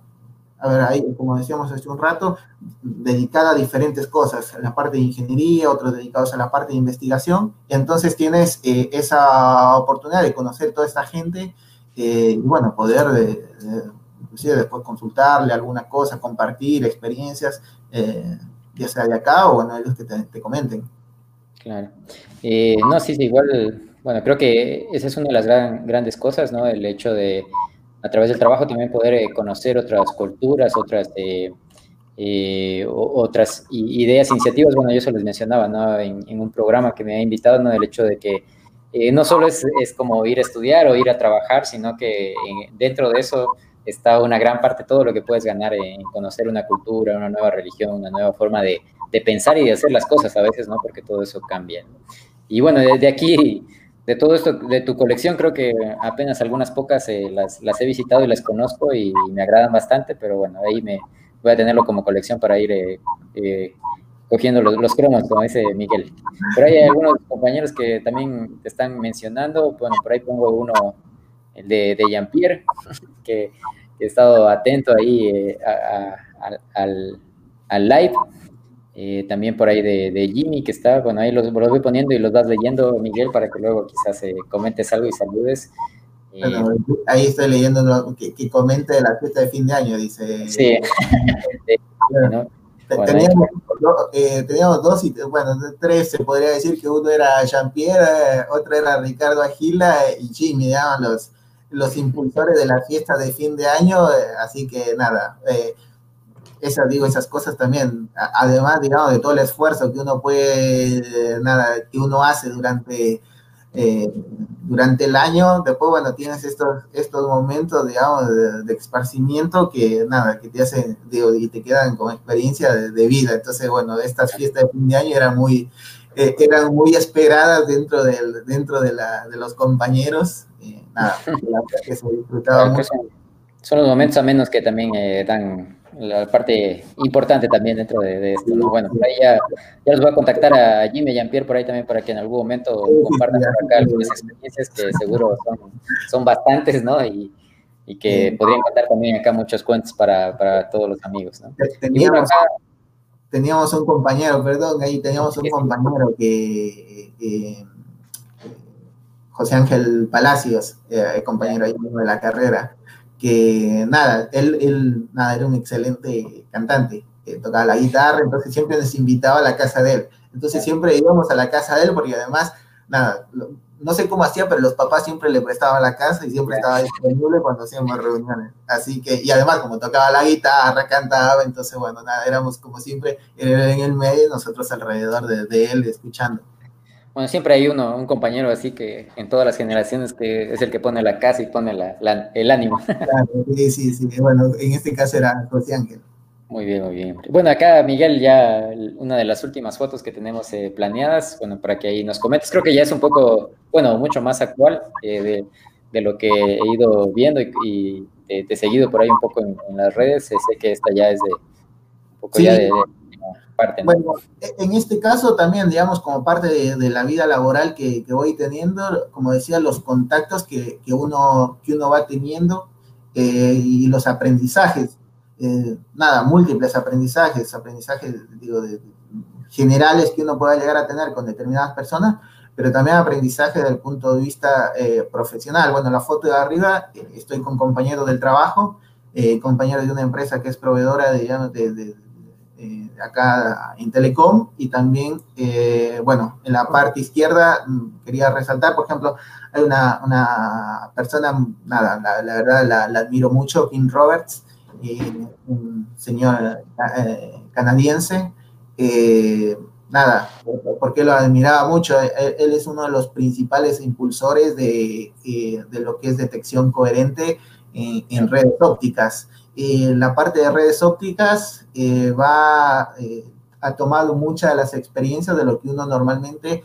a ver, ahí, como decíamos hace un rato, dedicada a diferentes cosas, la parte de ingeniería, otros dedicados a la parte de investigación, y entonces tienes eh, esa oportunidad de conocer toda esta gente eh, y bueno, poder inclusive después consultarle alguna cosa, compartir experiencias, eh, ya sea de acá o bueno, ellos que te, comenten. Claro. no, sí, sí, igual, bueno, creo que esa es una de las grandes cosas, ¿no? El hecho de a través del trabajo también poder eh, conocer otras culturas, otras, eh, eh, otras ideas, iniciativas. Bueno, yo se les mencionaba ¿no? en, un programa que me ha invitado, ¿no? el hecho de que no solo es, es, como ir a estudiar o ir a trabajar, sino que dentro de eso está una gran parte, todo lo que puedes ganar en conocer una cultura, una nueva religión, una nueva forma de, de pensar y de hacer las cosas a veces, ¿no? Porque todo eso cambia. Y bueno, desde aquí de todo esto, de tu colección, creo que apenas algunas pocas eh, las, las, he visitado y las conozco y, me agradan bastante, pero bueno, ahí me voy a tenerlo como colección para ir eh, eh, cogiendo los, los, cromos, como dice Miguel. Pero hay algunos compañeros que también te están mencionando, bueno, por ahí pongo uno, el de, de Jean-Pierre, que, he estado atento ahí al, al live. Eh, también por ahí de, Jimmy, que está, bueno, ahí los, voy poniendo y los vas leyendo, Miguel, para que luego quizás eh, comentes algo y saludes. Eh, ahí estoy leyendo que, que, comente de la fiesta de fin de año, dice. Sí. teníamos, dos y, bueno, tres, se podría decir que uno era Jean-Pierre, otro era Ricardo Agila y Jimmy, digamos, los, los impulsores de la fiesta de fin de año, así que nada, esas, digo, esas cosas también, además, digamos, de todo el esfuerzo que uno puede, nada, que uno hace durante, eh, durante el año, después, bueno, tienes estos, estos momentos, digamos, de, esparcimiento que, nada, que te hacen, digo, y te quedan como experiencia de, vida. Entonces, bueno, estas fiestas de fin de año eran muy, eh, eran muy esperadas dentro, del, dentro de, la, de los compañeros. nada, la que se disfrutaba mucho. Son, los momentos a menos que también eh, dan la parte importante también dentro de, esto. Bueno, por ahí ya, ya, los voy a contactar a Jimmy y Jean-Pierre por ahí también para que en algún momento compartan por acá algunas experiencias que seguro son, son bastantes, ¿no? Y, y que podrían contar también acá muchos cuentos para, para todos los amigos. ¿no? Teníamos, teníamos, un compañero, perdón, ahí teníamos un compañero que, José Ángel Palacios, eh, compañero ahí de la carrera, que nada, él, él nada, era un excelente cantante, tocaba la guitarra, entonces siempre nos invitaba a la casa de él. Entonces siempre íbamos a la casa de él porque además, nada, no sé cómo hacía, pero los papás siempre le prestaban la casa y siempre estaba disponible cuando hacíamos reuniones. Así que, y además como tocaba la guitarra, cantaba, entonces bueno, nada, éramos como siempre en el medio, nosotros alrededor de, él escuchando. Bueno, siempre hay uno, un compañero así que en todas las generaciones que es el que pone la casa y pone el ánimo. Claro, sí, sí, sí. Bueno, en este caso era José Ángel. Muy bien, muy bien. Bueno, acá Miguel, ya una de las últimas fotos que tenemos eh, planeadas, bueno, para que ahí nos comentes, creo que ya es un poco, bueno, mucho más actual eh, de, lo que he ido viendo y, te, he seguido por ahí un poco en, las redes, sé que esta ya es de un poco ya de, parte. Bueno, e, en este caso también, digamos, como parte de, la vida laboral que, voy teniendo, como decía, los contactos que, uno, que uno va teniendo eh, y los aprendizajes eh, nada, múltiples aprendizajes, aprendizajes, digo, de, generales que uno pueda llegar a tener con determinadas personas, pero también aprendizaje desde el punto de vista eh, profesional. Bueno, la foto de arriba, eh, estoy con compañeros del trabajo, compañeros de una empresa que es proveedora de, de, de, acá en Telecom, y también, bueno, en la parte izquierda mm, quería resaltar, por ejemplo, hay una, una persona, nada, la, verdad la, admiro mucho, Kim Roberts, un señor eh, canadiense. nada, porque lo admiraba mucho. Él, es uno de los principales impulsores de, eh, de lo que es detección coherente en, redes ópticas. La parte de redes ópticas eh, va, ha tomado muchas de las experiencias de lo que uno normalmente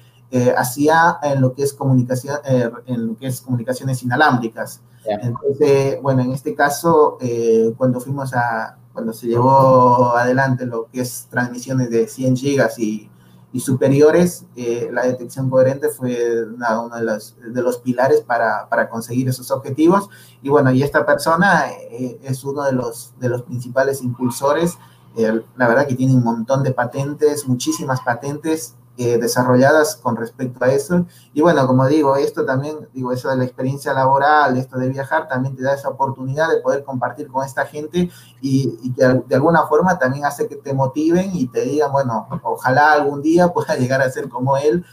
hacía en lo que es comunicación, en lo que es comunicaciones inalámbricas. Entonces, bueno, en este caso, eh, cuando fuimos a, cuando se llevó adelante lo que es transmisiones de 100 gigas y, y superiores, eh, la detección coherente fue uno de los, de los pilares para, para, conseguir esos objetivos. Y bueno, y esta persona eh, es uno de los, de los principales impulsores. la verdad que tiene un montón de patentes, muchísimas patentes, eh, desarrolladas con respecto a eso. Y bueno, como digo, esto también, digo, eso de la experiencia laboral, esto de viajar, también te da esa oportunidad de poder compartir con esta gente y, que de alguna forma también hace que te motiven y te digan, bueno, ojalá algún día pueda llegar a ser como él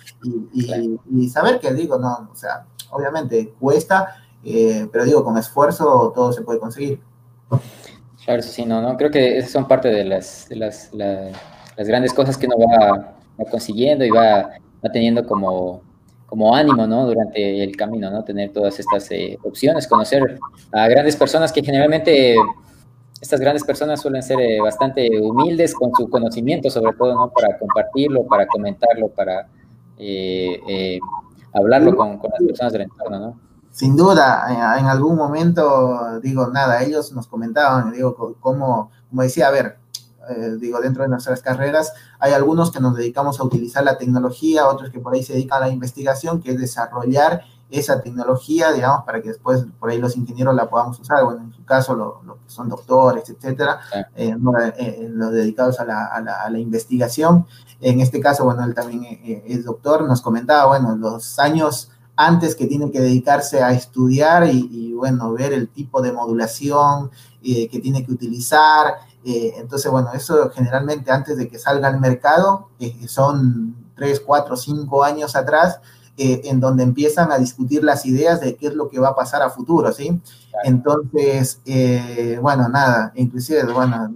y, saber que digo, no, o sea, obviamente cuesta, eh, pero digo, con esfuerzo todo se puede conseguir. Claro, sí, no, no, creo que esas son parte de las, las, las grandes cosas que uno va va consiguiendo y va, teniendo como, como ánimo, ¿no? Durante el camino, ¿no? Tener todas estas eh, opciones, conocer a grandes personas que generalmente estas grandes personas suelen ser eh, bastante humildes con su conocimiento, sobre todo, ¿no? Para compartirlo, para comentarlo, para eh, hablarlo con, con, las personas del entorno, ¿no? Sin duda, en algún momento, digo, nada, ellos nos comentaban, digo, como, como decía, a ver, eh, digo, dentro de nuestras carreras, hay algunos que nos dedicamos a utilizar la tecnología, otros que por ahí se dedican a la investigación, que es desarrollar esa tecnología, digamos, para que después por ahí los ingenieros la podamos usar, bueno, en su caso, los lo que son doctores, etcétera, eh, eh, los dedicados a la, a, la, a la, investigación. En este caso, bueno, él también es doctor, nos comentaba, bueno, los años antes que tiene que dedicarse a estudiar y, y bueno, ver el tipo de modulación que tiene que utilizar, eh, entonces, bueno, eso generalmente antes de que salga al mercado, eh, son tres, cuatro, cinco años atrás, eh, en donde empiezan a discutir las ideas de qué es lo que va a pasar a futuro, ¿sí? Entonces, bueno, nada, inclusive, bueno,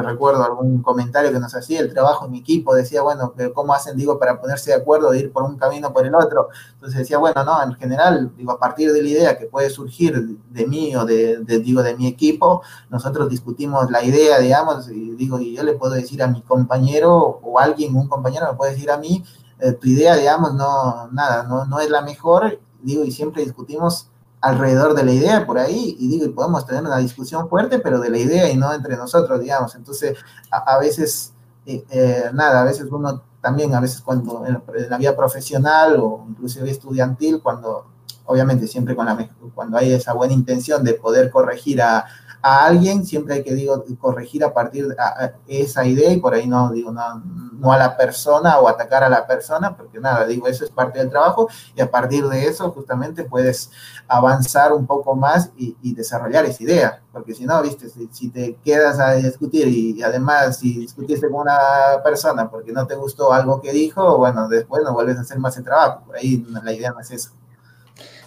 recuerdo algún comentario que nos hacía, el trabajo en equipo, decía, bueno, pero ¿cómo hacen, digo, para ponerse de acuerdo de ir por un camino o por el otro? Entonces decía, bueno, no, en general, digo, a partir de la idea que puede surgir de mí o de, digo, de mi equipo, nosotros discutimos la idea, digamos, y digo, y yo le puedo decir a mi compañero o alguien, un compañero me puede decir a mí, eh, tu idea, digamos, no, nada, no, no es la mejor, digo, y siempre discutimos alrededor de la idea por ahí y digo, y podemos tener una discusión fuerte, pero de la idea y no entre nosotros, digamos. Entonces, a, veces, eh, eh, nada, a veces uno también, a veces cuando en, la vida profesional o inclusive estudiantil, cuando obviamente siempre con la, cuando hay esa buena intención de poder corregir a, a alguien, siempre hay que, digo, corregir a partir de esa idea y por ahí no, digo, no, no a la persona o atacar a la persona, porque nada, digo, eso es parte del trabajo y a partir de eso justamente puedes avanzar un poco más y, desarrollar esa idea, porque si no, viste, si, te quedas a discutir y, además si discutiste con una persona porque no te gustó algo que dijo, bueno, después no vuelves a hacer más el trabajo, por ahí la idea no es eso.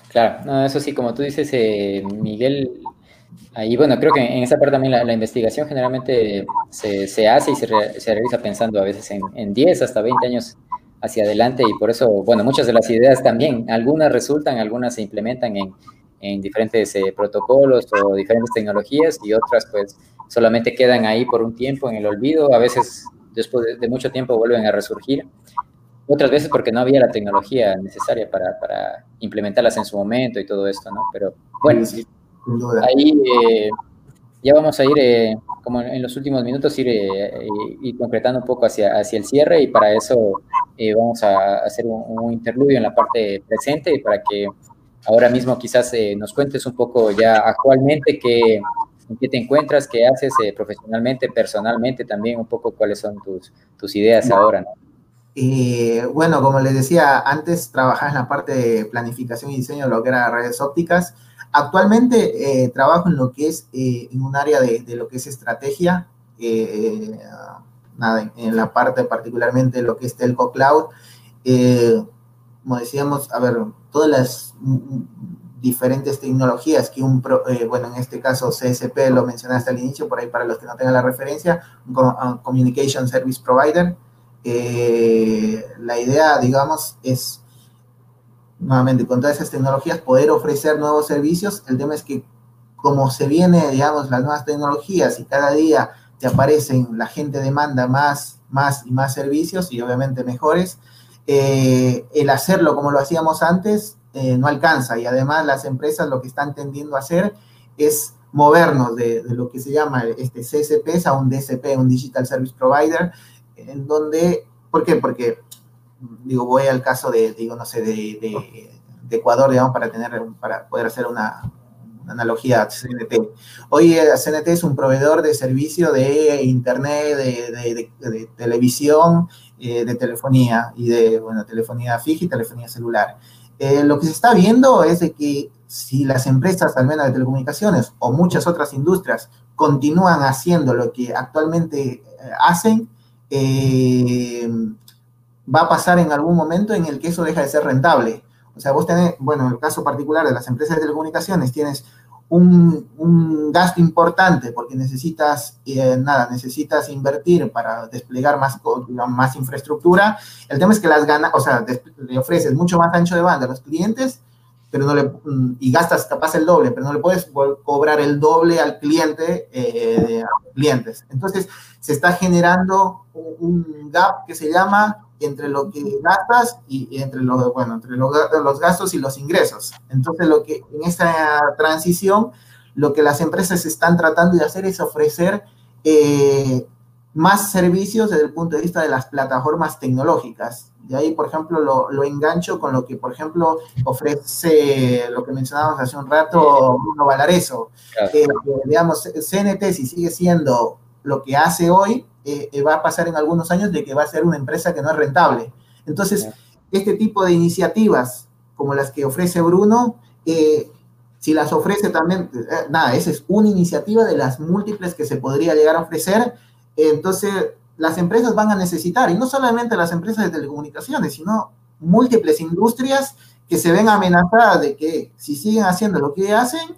Claro, no, eso sí, como tú dices, eh, Miguel, Ahí, bueno, creo que en esa parte también la, investigación generalmente se, se hace y se, se, realiza pensando a veces en, en, 10 hasta 20 años hacia adelante y por eso, bueno, muchas de las ideas también, algunas resultan, algunas se implementan en, en diferentes eh, protocolos o diferentes tecnologías y otras pues solamente quedan ahí por un tiempo en el olvido, a veces después de, mucho tiempo vuelven a resurgir, otras veces porque no había la tecnología necesaria para, para implementarlas en su momento y todo esto, ¿no? Pero bueno. Ahí eh, ya vamos a ir, eh, como en los últimos minutos, ir, eh, concretando un poco hacia, hacia el cierre y para eso vamos a hacer un, interludio en la parte presente para que ahora mismo quizás nos cuentes un poco ya actualmente qué, en qué te encuentras, qué haces profesionalmente, personalmente, también un poco cuáles son tus, tus ideas ahora, ¿no? bueno, como les decía antes, trabajaba en la parte de planificación y diseño de lo que era redes ópticas. Actualmente eh, trabajo en lo que es, eh, en un área de, lo que es estrategia, eh, nada, en la parte particularmente de lo que es Telco Cloud. como decíamos, a ver, todas las diferentes tecnologías que un, bueno, en este caso CSP lo mencionaste al inicio, por ahí para los que no tengan la referencia, un Communication Service Provider. la idea, digamos, es nuevamente, con todas esas tecnologías, poder ofrecer nuevos servicios. El tema es que como se viene, digamos, las nuevas tecnologías y cada día te aparecen, la gente demanda más, más y más servicios y obviamente mejores, eh, el hacerlo como lo hacíamos antes eh, no alcanza y además las empresas lo que están tendiendo a hacer es movernos de, lo que se llama este CSP a un DSP, un Digital Service Provider, en donde, ¿por qué? Porque digo, voy al caso de, digo, no sé, de, Ecuador, digamos, para, tener, para poder hacer una, analogía a CNT. Hoy eh, CNT es un proveedor de servicio de internet, de, televisión, eh, de telefonía y de, bueno, telefonía fija y telefonía celular. Eh, lo que se está viendo es de que si las empresas, al menos de telecomunicaciones o muchas otras industrias, continúan haciendo lo que actualmente hacen, va a pasar en algún momento en el que eso deja de ser rentable. O sea, vos tenés, bueno, en el caso particular de las empresas de telecomunicaciones, tienes un, gasto importante porque necesitas, eh, nada, necesitas invertir para desplegar más, más infraestructura. El tema es que las ganas, o sea, le ofreces mucho más ancho de banda a los clientes, pero no le, mm, y gastas capaz el doble, pero no le puedes cobrar el doble al cliente, eh, clientes. Entonces, se está generando un gap que se llama entre lo que gastas y, entre, lo, bueno, entre los gastos y los ingresos. Entonces, lo que en esta transición, lo que las empresas están tratando de hacer es ofrecer eh, más servicios desde el punto de vista de las plataformas tecnológicas. De ahí, por ejemplo, lo, lo engancho con lo que, por ejemplo, ofrece lo que mencionábamos hace un rato, Bruno Valareso. Eh, digamos, CNT, si sigue siendo lo que hace hoy, eh, eh, va a pasar en algunos años de que va a ser una empresa que no es rentable. Entonces, este tipo de iniciativas como las que ofrece Bruno, eh, si las ofrece también, nada, esa es una iniciativa de las múltiples que se podría llegar a ofrecer, entonces las empresas van a necesitar, y no solamente las empresas de telecomunicaciones, sino múltiples industrias que se ven amenazadas de que si siguen haciendo lo que hacen,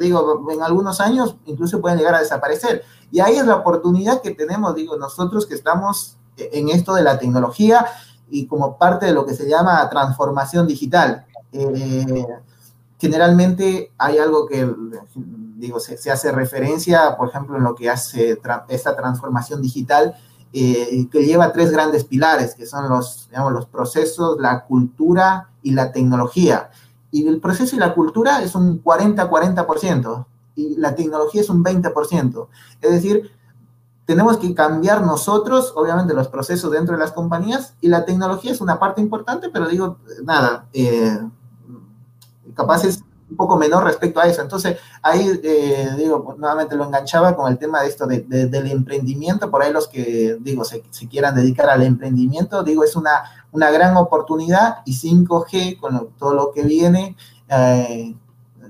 digo, en algunos años incluso pueden llegar a desaparecer. Y ahí es la oportunidad que tenemos, digo, nosotros que estamos en esto de la tecnología y como parte de lo que se llama transformación digital. Eh, generalmente hay algo que, digo, se, hace referencia, por ejemplo, en lo que hace esta transformación digital, eh, que lleva tres grandes pilares, que son los, digamos, los procesos, la cultura y la tecnología. Y el proceso y la cultura es un 40-40% y la tecnología es un 20%. Es decir, tenemos que cambiar nosotros, obviamente, los procesos dentro de las compañías y la tecnología es una parte importante, pero digo, nada, eh, capaz es un poco menor respecto a eso. Entonces, ahí, eh, digo, nuevamente lo enganchaba con el tema de esto de, del emprendimiento, por ahí los que, digo, se, quieran dedicar al emprendimiento, digo, es una, una gran oportunidad y 5G con todo lo que viene, eh,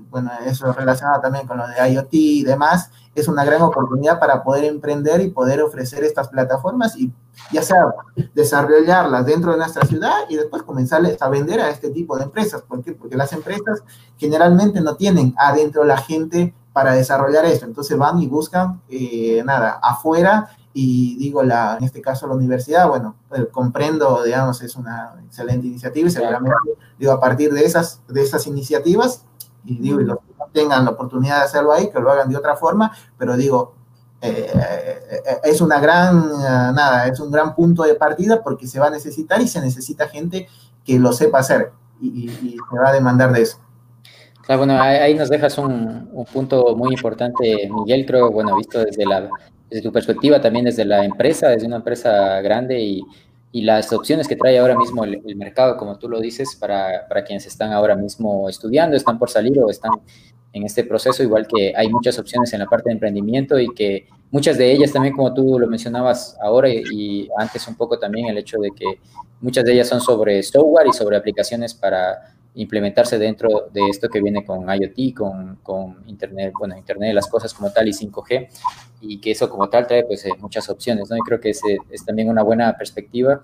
bueno, eso relacionado también con lo de IoT y demás, es una gran oportunidad para poder emprender y poder ofrecer estas plataformas y ya sea desarrollarlas dentro de nuestra ciudad y después comenzarles a vender a este tipo de empresas. ¿Por qué? Porque las empresas generalmente no tienen adentro la gente para desarrollar esto. Entonces van y buscan, eh, nada, afuera y digo, la, en este caso la universidad, bueno, eh, comprendo, digamos, es una excelente iniciativa y seguramente, digo, a partir de esas, de esas iniciativas, y digo, y los que no tengan la oportunidad de hacerlo ahí, que lo hagan de otra forma, pero digo, eh, eh, es una gran, nada, es un gran punto de partida porque se va a necesitar y se necesita gente que lo sepa hacer y, se va a demandar de eso. Claro, bueno, ahí nos dejas un, un, punto muy importante, Miguel, creo, bueno, visto desde, la, desde tu perspectiva, también desde la empresa, desde una empresa grande y, y las opciones que trae ahora mismo el, mercado, como tú lo dices, para, para, quienes están ahora mismo estudiando, están por salir o están en este proceso, igual que hay muchas opciones en la parte de emprendimiento y que muchas de ellas también, como tú lo mencionabas ahora y, antes un poco también, el hecho de que muchas de ellas son sobre software y sobre aplicaciones para implementarse dentro de esto que viene con IoT, con, con Internet, bueno, Internet de las cosas como tal y 5G, y que eso como tal trae pues eh, muchas opciones, ¿no? Y creo que es, es también una buena perspectiva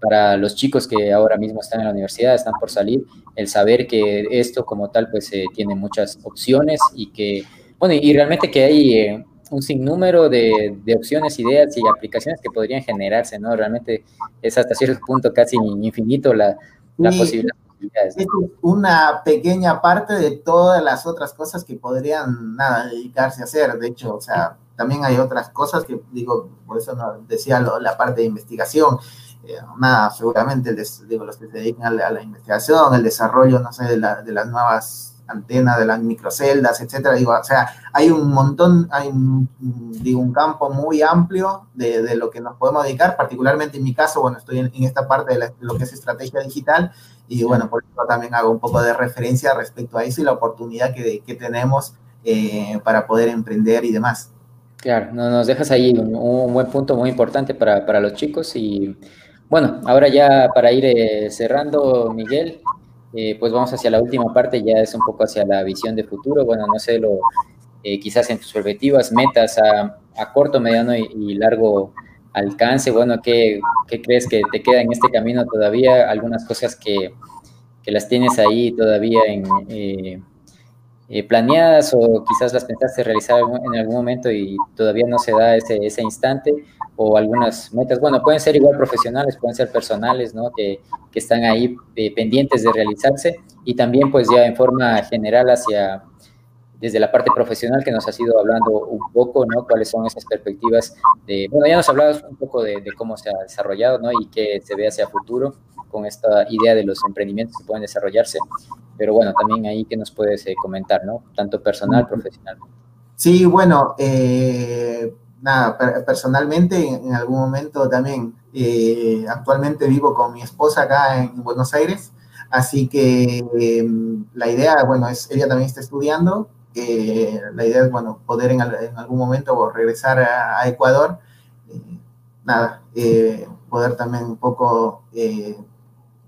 para los chicos que ahora mismo están en la universidad, están por salir, el saber que esto como tal pues eh, tiene muchas opciones y que, bueno, y realmente que hay eh, un sinnúmero de, de, opciones, ideas y aplicaciones que podrían generarse, ¿no? Realmente es hasta cierto punto casi infinito la, la posibilidad. Es una pequeña parte de todas las otras cosas que podrían, nada, dedicarse a hacer. De hecho, o sea, también hay otras cosas que, digo, por eso decía la parte de investigación. Eh, nada, seguramente digo, los que se dedican a la, investigación, el desarrollo, no sé, de, de las nuevas antenas, de las microceldas, etcétera. Digo, o sea, hay un montón, hay un, digo, un campo muy amplio de, de, lo que nos podemos dedicar, particularmente en mi caso, bueno, estoy en, esta parte de, lo que es estrategia digital y bueno, por eso también hago un poco de referencia respecto a eso y la oportunidad que, que tenemos eh, para poder emprender y demás. Claro, nos dejas ahí un, un buen punto muy importante para, para, los chicos y bueno, ahora ya para ir eh, cerrando, Miguel, eh, pues vamos hacia la última parte, ya es un poco hacia la visión de futuro, bueno, no sé, lo, eh, quizás en tus perspectivas, metas a, corto, mediano y, largo alcance, bueno, ¿qué, ¿qué, crees que te queda en este camino todavía? Algunas cosas que, que las tienes ahí todavía en eh, planeadas o quizás las pensaste realizar en algún momento y todavía no se da ese, ese instante o algunas metas, bueno, pueden ser igual profesionales, pueden ser personales, ¿no? Que, que están ahí eh, pendientes de realizarse y también pues ya en forma general hacia, desde la parte profesional que nos has ido hablando un poco, ¿no? Cuáles son esas perspectivas de, bueno, ya nos hablabas un poco de, de cómo se ha desarrollado, ¿no? Y qué se ve hacia futuro con esta idea de los emprendimientos que pueden desarrollarse. Pero bueno, también ahí que nos puedes eh, comentar, ¿no? Tanto personal, profesional. Sí, bueno, eh, nada, personalmente en, algún momento también, eh, actualmente vivo con mi esposa acá en Buenos Aires, así que em, la idea, bueno, es, ella también está estudiando, la idea es, bueno, poder en, algún momento regresar a, Ecuador, nada, poder también un poco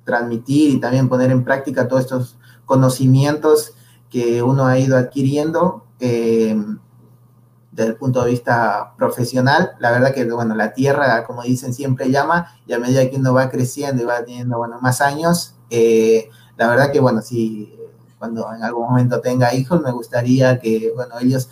transmitir y también poner en práctica todos estos conocimientos que uno ha ido adquiriendo eh, desde el punto de vista profesional. La verdad que, bueno, la tierra, como dicen, siempre llama y a medida que uno va creciendo y va teniendo, bueno, más años, eh, la verdad que, bueno, si cuando en algún momento tenga hijos, me gustaría que, bueno, ellos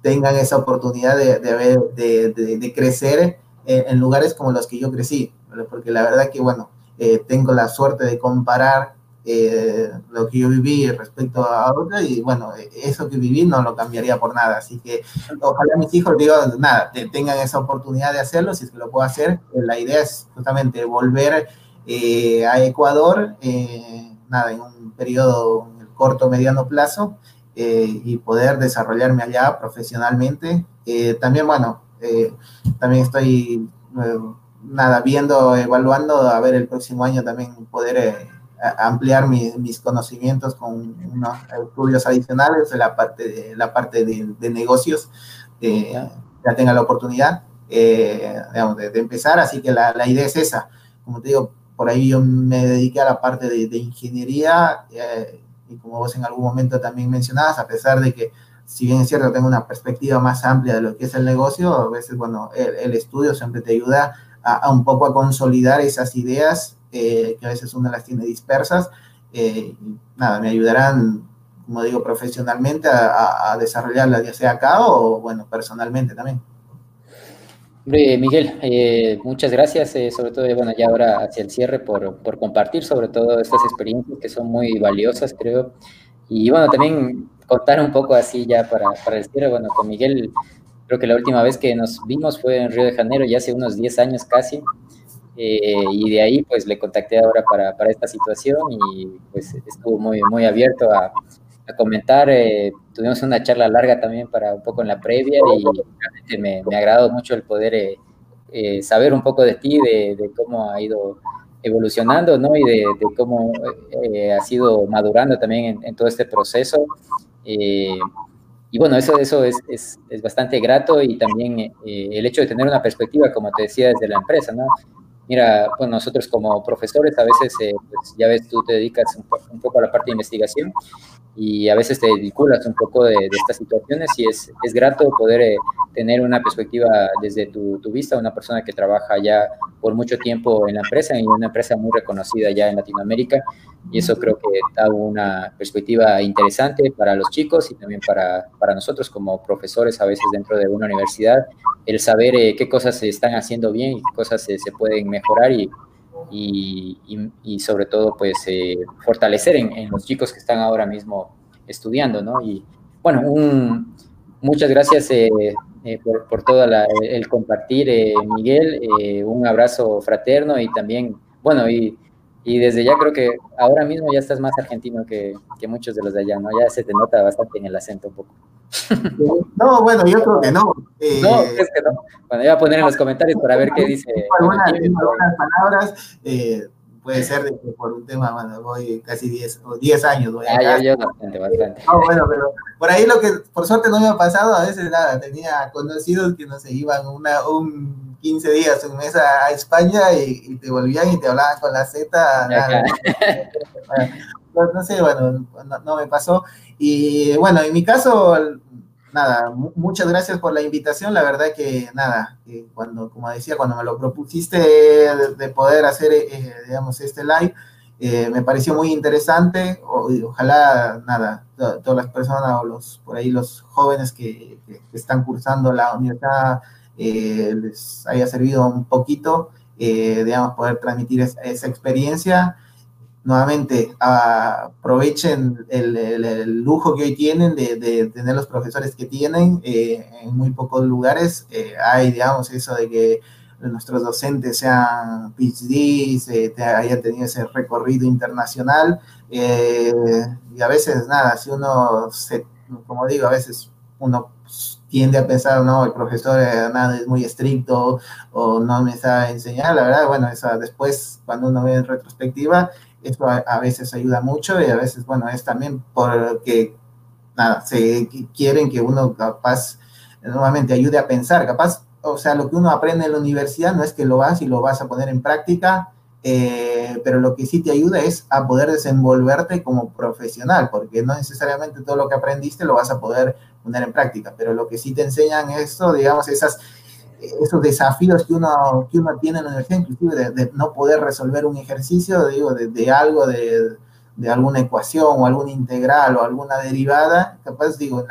tengan esa oportunidad de, de, crecer en, en, lugares como los que yo crecí, porque la verdad que, bueno, eh, tengo la suerte de comparar eh, lo que yo viví respecto a ahora y bueno, eso que viví no lo cambiaría por nada. Así que ojalá mis hijos, digo, nada, tengan esa oportunidad de hacerlo, si es que lo puedo hacer. La idea es justamente volver eh, a Ecuador, nada, en un periodo corto, mediano plazo y poder desarrollarme allá profesionalmente. también, bueno, también estoy nada, viendo, evaluando, a ver el próximo año también poder eh, ampliar mis conocimientos con unos estudios adicionales de la parte de, la parte de, negocios, ya tenga la oportunidad digamos, de, empezar, así que la, la idea es esa. Como te digo, por ahí yo me dediqué a la parte de, ingeniería eh, y como vos en algún momento también mencionabas, a pesar de que si bien es cierto tengo una perspectiva más amplia de lo que es el negocio, a veces, bueno, el, estudio siempre te ayuda a, un poco a consolidar esas ideas eh, que a veces uno las tiene dispersas. Eh, nada, me ayudarán, como digo, profesionalmente a, a desarrollarlas, ya sea acá o, bueno, personalmente también. Miguel, eh, muchas gracias, eh, sobre todo, bueno, ya ahora hacia el cierre, por, por, compartir sobre todo estas experiencias que son muy valiosas, creo. Y bueno, también contar un poco así ya para, para el bueno, con Miguel, creo que la última vez que nos vimos fue en Río de Janeiro, ya hace unos 10 años casi, eh, y de ahí pues le contacté ahora para, para, esta situación y pues estuvo muy, muy abierto a, a comentar. Eh, tuvimos una charla larga también para un poco en la previa y realmente me, me agradó mucho el poder eh, eh, saber un poco de ti, de, de, cómo ha ido evolucionando, ¿no? Y de, de cómo ha sido madurando también en, todo este proceso. Y bueno, eso, eso es, es, es bastante grato y también el hecho de tener una perspectiva, como te decía, desde la empresa, ¿no? Mira, pues nosotros como profesores a veces, pues ya ves, tú te dedicas un, poco a la parte de investigación y a veces te vinculas un poco de, estas situaciones y es, es grato poder eh, tener una perspectiva desde tu, tu, vista, una persona que trabaja ya por mucho tiempo en la empresa y una empresa muy reconocida ya en Latinoamérica y eso creo que da una perspectiva interesante para los chicos y también para, para nosotros como profesores a veces dentro de una universidad, el saber eh, qué cosas se están haciendo bien y qué cosas se, se pueden mejorar y y, sobre todo pues eh, fortalecer en, los chicos que están ahora mismo estudiando, ¿no? Y bueno, muchas gracias eh, eh, por, por, todo el compartir, Miguel, un abrazo fraterno y también, bueno, y, y, desde ya creo que ahora mismo ya estás más argentino que, que muchos de los de allá, ¿no? Ya se te nota bastante en el acento un poco. No, bueno, yo creo que no. Eh, no, es que no. Bueno, voy a poner en los comentarios para ver qué dice. Algunas, algunas palabras, eh, puede ser de que por un tema, bueno, voy casi 10 o 10 años. Voy ah, yo, yo bastante, bastante. No, bueno, pero por ahí lo que por suerte no me ha pasado, a veces nada, tenía conocidos que no se iban una, un 15 días, un mes a, España y, te volvían y te hablaban con la Z. Nada, no, sé, bueno, no, me pasó. Y bueno, en mi caso, nada, muchas gracias por la invitación. La verdad que nada, cuando, como decía, cuando me lo propusiste de, poder hacer, eh, digamos, este live, eh, me pareció muy interesante. ojalá, nada, todas las personas o los, por ahí los jóvenes que, están cursando la universidad eh, les haya servido un poquito, digamos, poder transmitir esa experiencia nuevamente aprovechen el, lujo que hoy tienen de, tener los profesores que tienen eh, en muy pocos lugares. Eh, hay, digamos, eso de que nuestros docentes sean PhDs, eh, hayan tenido ese recorrido internacional. y a veces, nada, si uno, se, como digo, a veces uno tiende a pensar, no, el profesor nada, es muy estricto o no me sabe enseñar, la verdad, bueno, eso después, cuando uno ve en retrospectiva, eso a, veces ayuda mucho y a veces, bueno, es también porque, nada, se quieren que uno capaz, nuevamente, ayude a pensar, capaz, o sea, lo que uno aprende en la universidad no es que lo vas y lo vas a poner en práctica, eh, pero lo que sí te ayuda es a poder desenvolverte como profesional, porque no necesariamente todo lo que aprendiste lo vas a poder poner en práctica, pero lo que sí te enseñan esto, digamos, esas esos desafíos que uno, que uno tiene en la universidad, inclusive de, no poder resolver un ejercicio, digo, de, algo, de, de, alguna ecuación o alguna integral o alguna derivada, capaz, digo,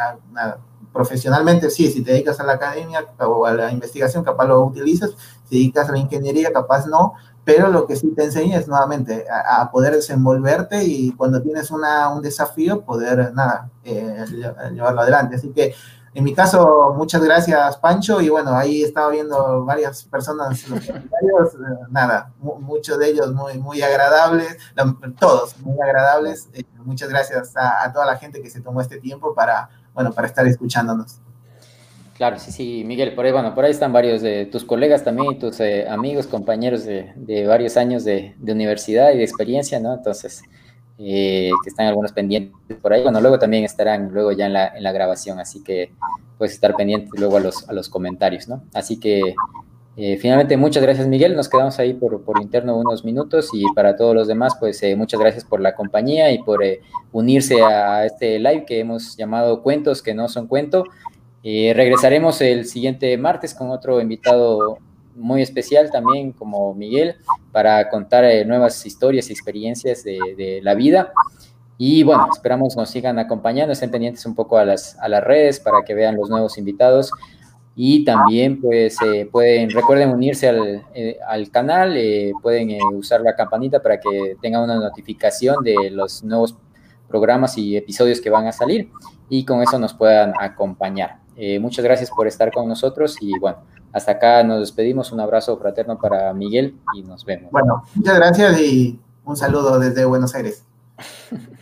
profesionalmente sí, si te dedicas a la academia o a la investigación, capaz lo utilizas, si te dedicas a la ingeniería, capaz no, pero lo que sí te enseña es nuevamente a, poder desenvolverte y cuando tienes una, un desafío, poder, nada, eh, llevarlo adelante. Así que en mi caso, muchas gracias, Pancho. Y bueno, ahí estaba viendo varias personas los comentarios. Eh, nada, muchos de ellos muy, muy agradables, todos muy agradables. Eh, muchas gracias a, toda la gente que se tomó este tiempo para, bueno, para estar escuchándonos. Claro, sí, sí, Miguel, por ahí, bueno, por ahí están varios de tus colegas también, tus eh, amigos, compañeros de, varios años de, universidad y de experiencia, ¿no? Entonces, eh, que están algunos pendientes por ahí. Bueno, luego también estarán luego ya en la, en la grabación, así que puedes estar pendiente luego a los, a los comentarios, ¿no? Así que eh, finalmente, muchas gracias Miguel, nos quedamos ahí por, por interno unos minutos y para todos los demás, pues muchas gracias por la compañía y por unirse a este live que hemos llamado Cuentos que no son cuento. Eh, regresaremos el siguiente martes con otro invitado muy especial también como Miguel para contar eh, nuevas historias y experiencias de, la vida. Y bueno, esperamos nos sigan acompañando, estén pendientes un poco a las, a las redes para que vean los nuevos invitados. Y también pues eh, pueden, recuerden unirse al, al canal, pueden usar la campanita para que tengan una notificación de los nuevos programas y episodios que van a salir y con eso nos puedan acompañar. Eh, muchas gracias por estar con nosotros y bueno, hasta acá nos despedimos. Un abrazo fraterno para Miguel y nos vemos. Bueno, muchas gracias y un saludo desde Buenos Aires.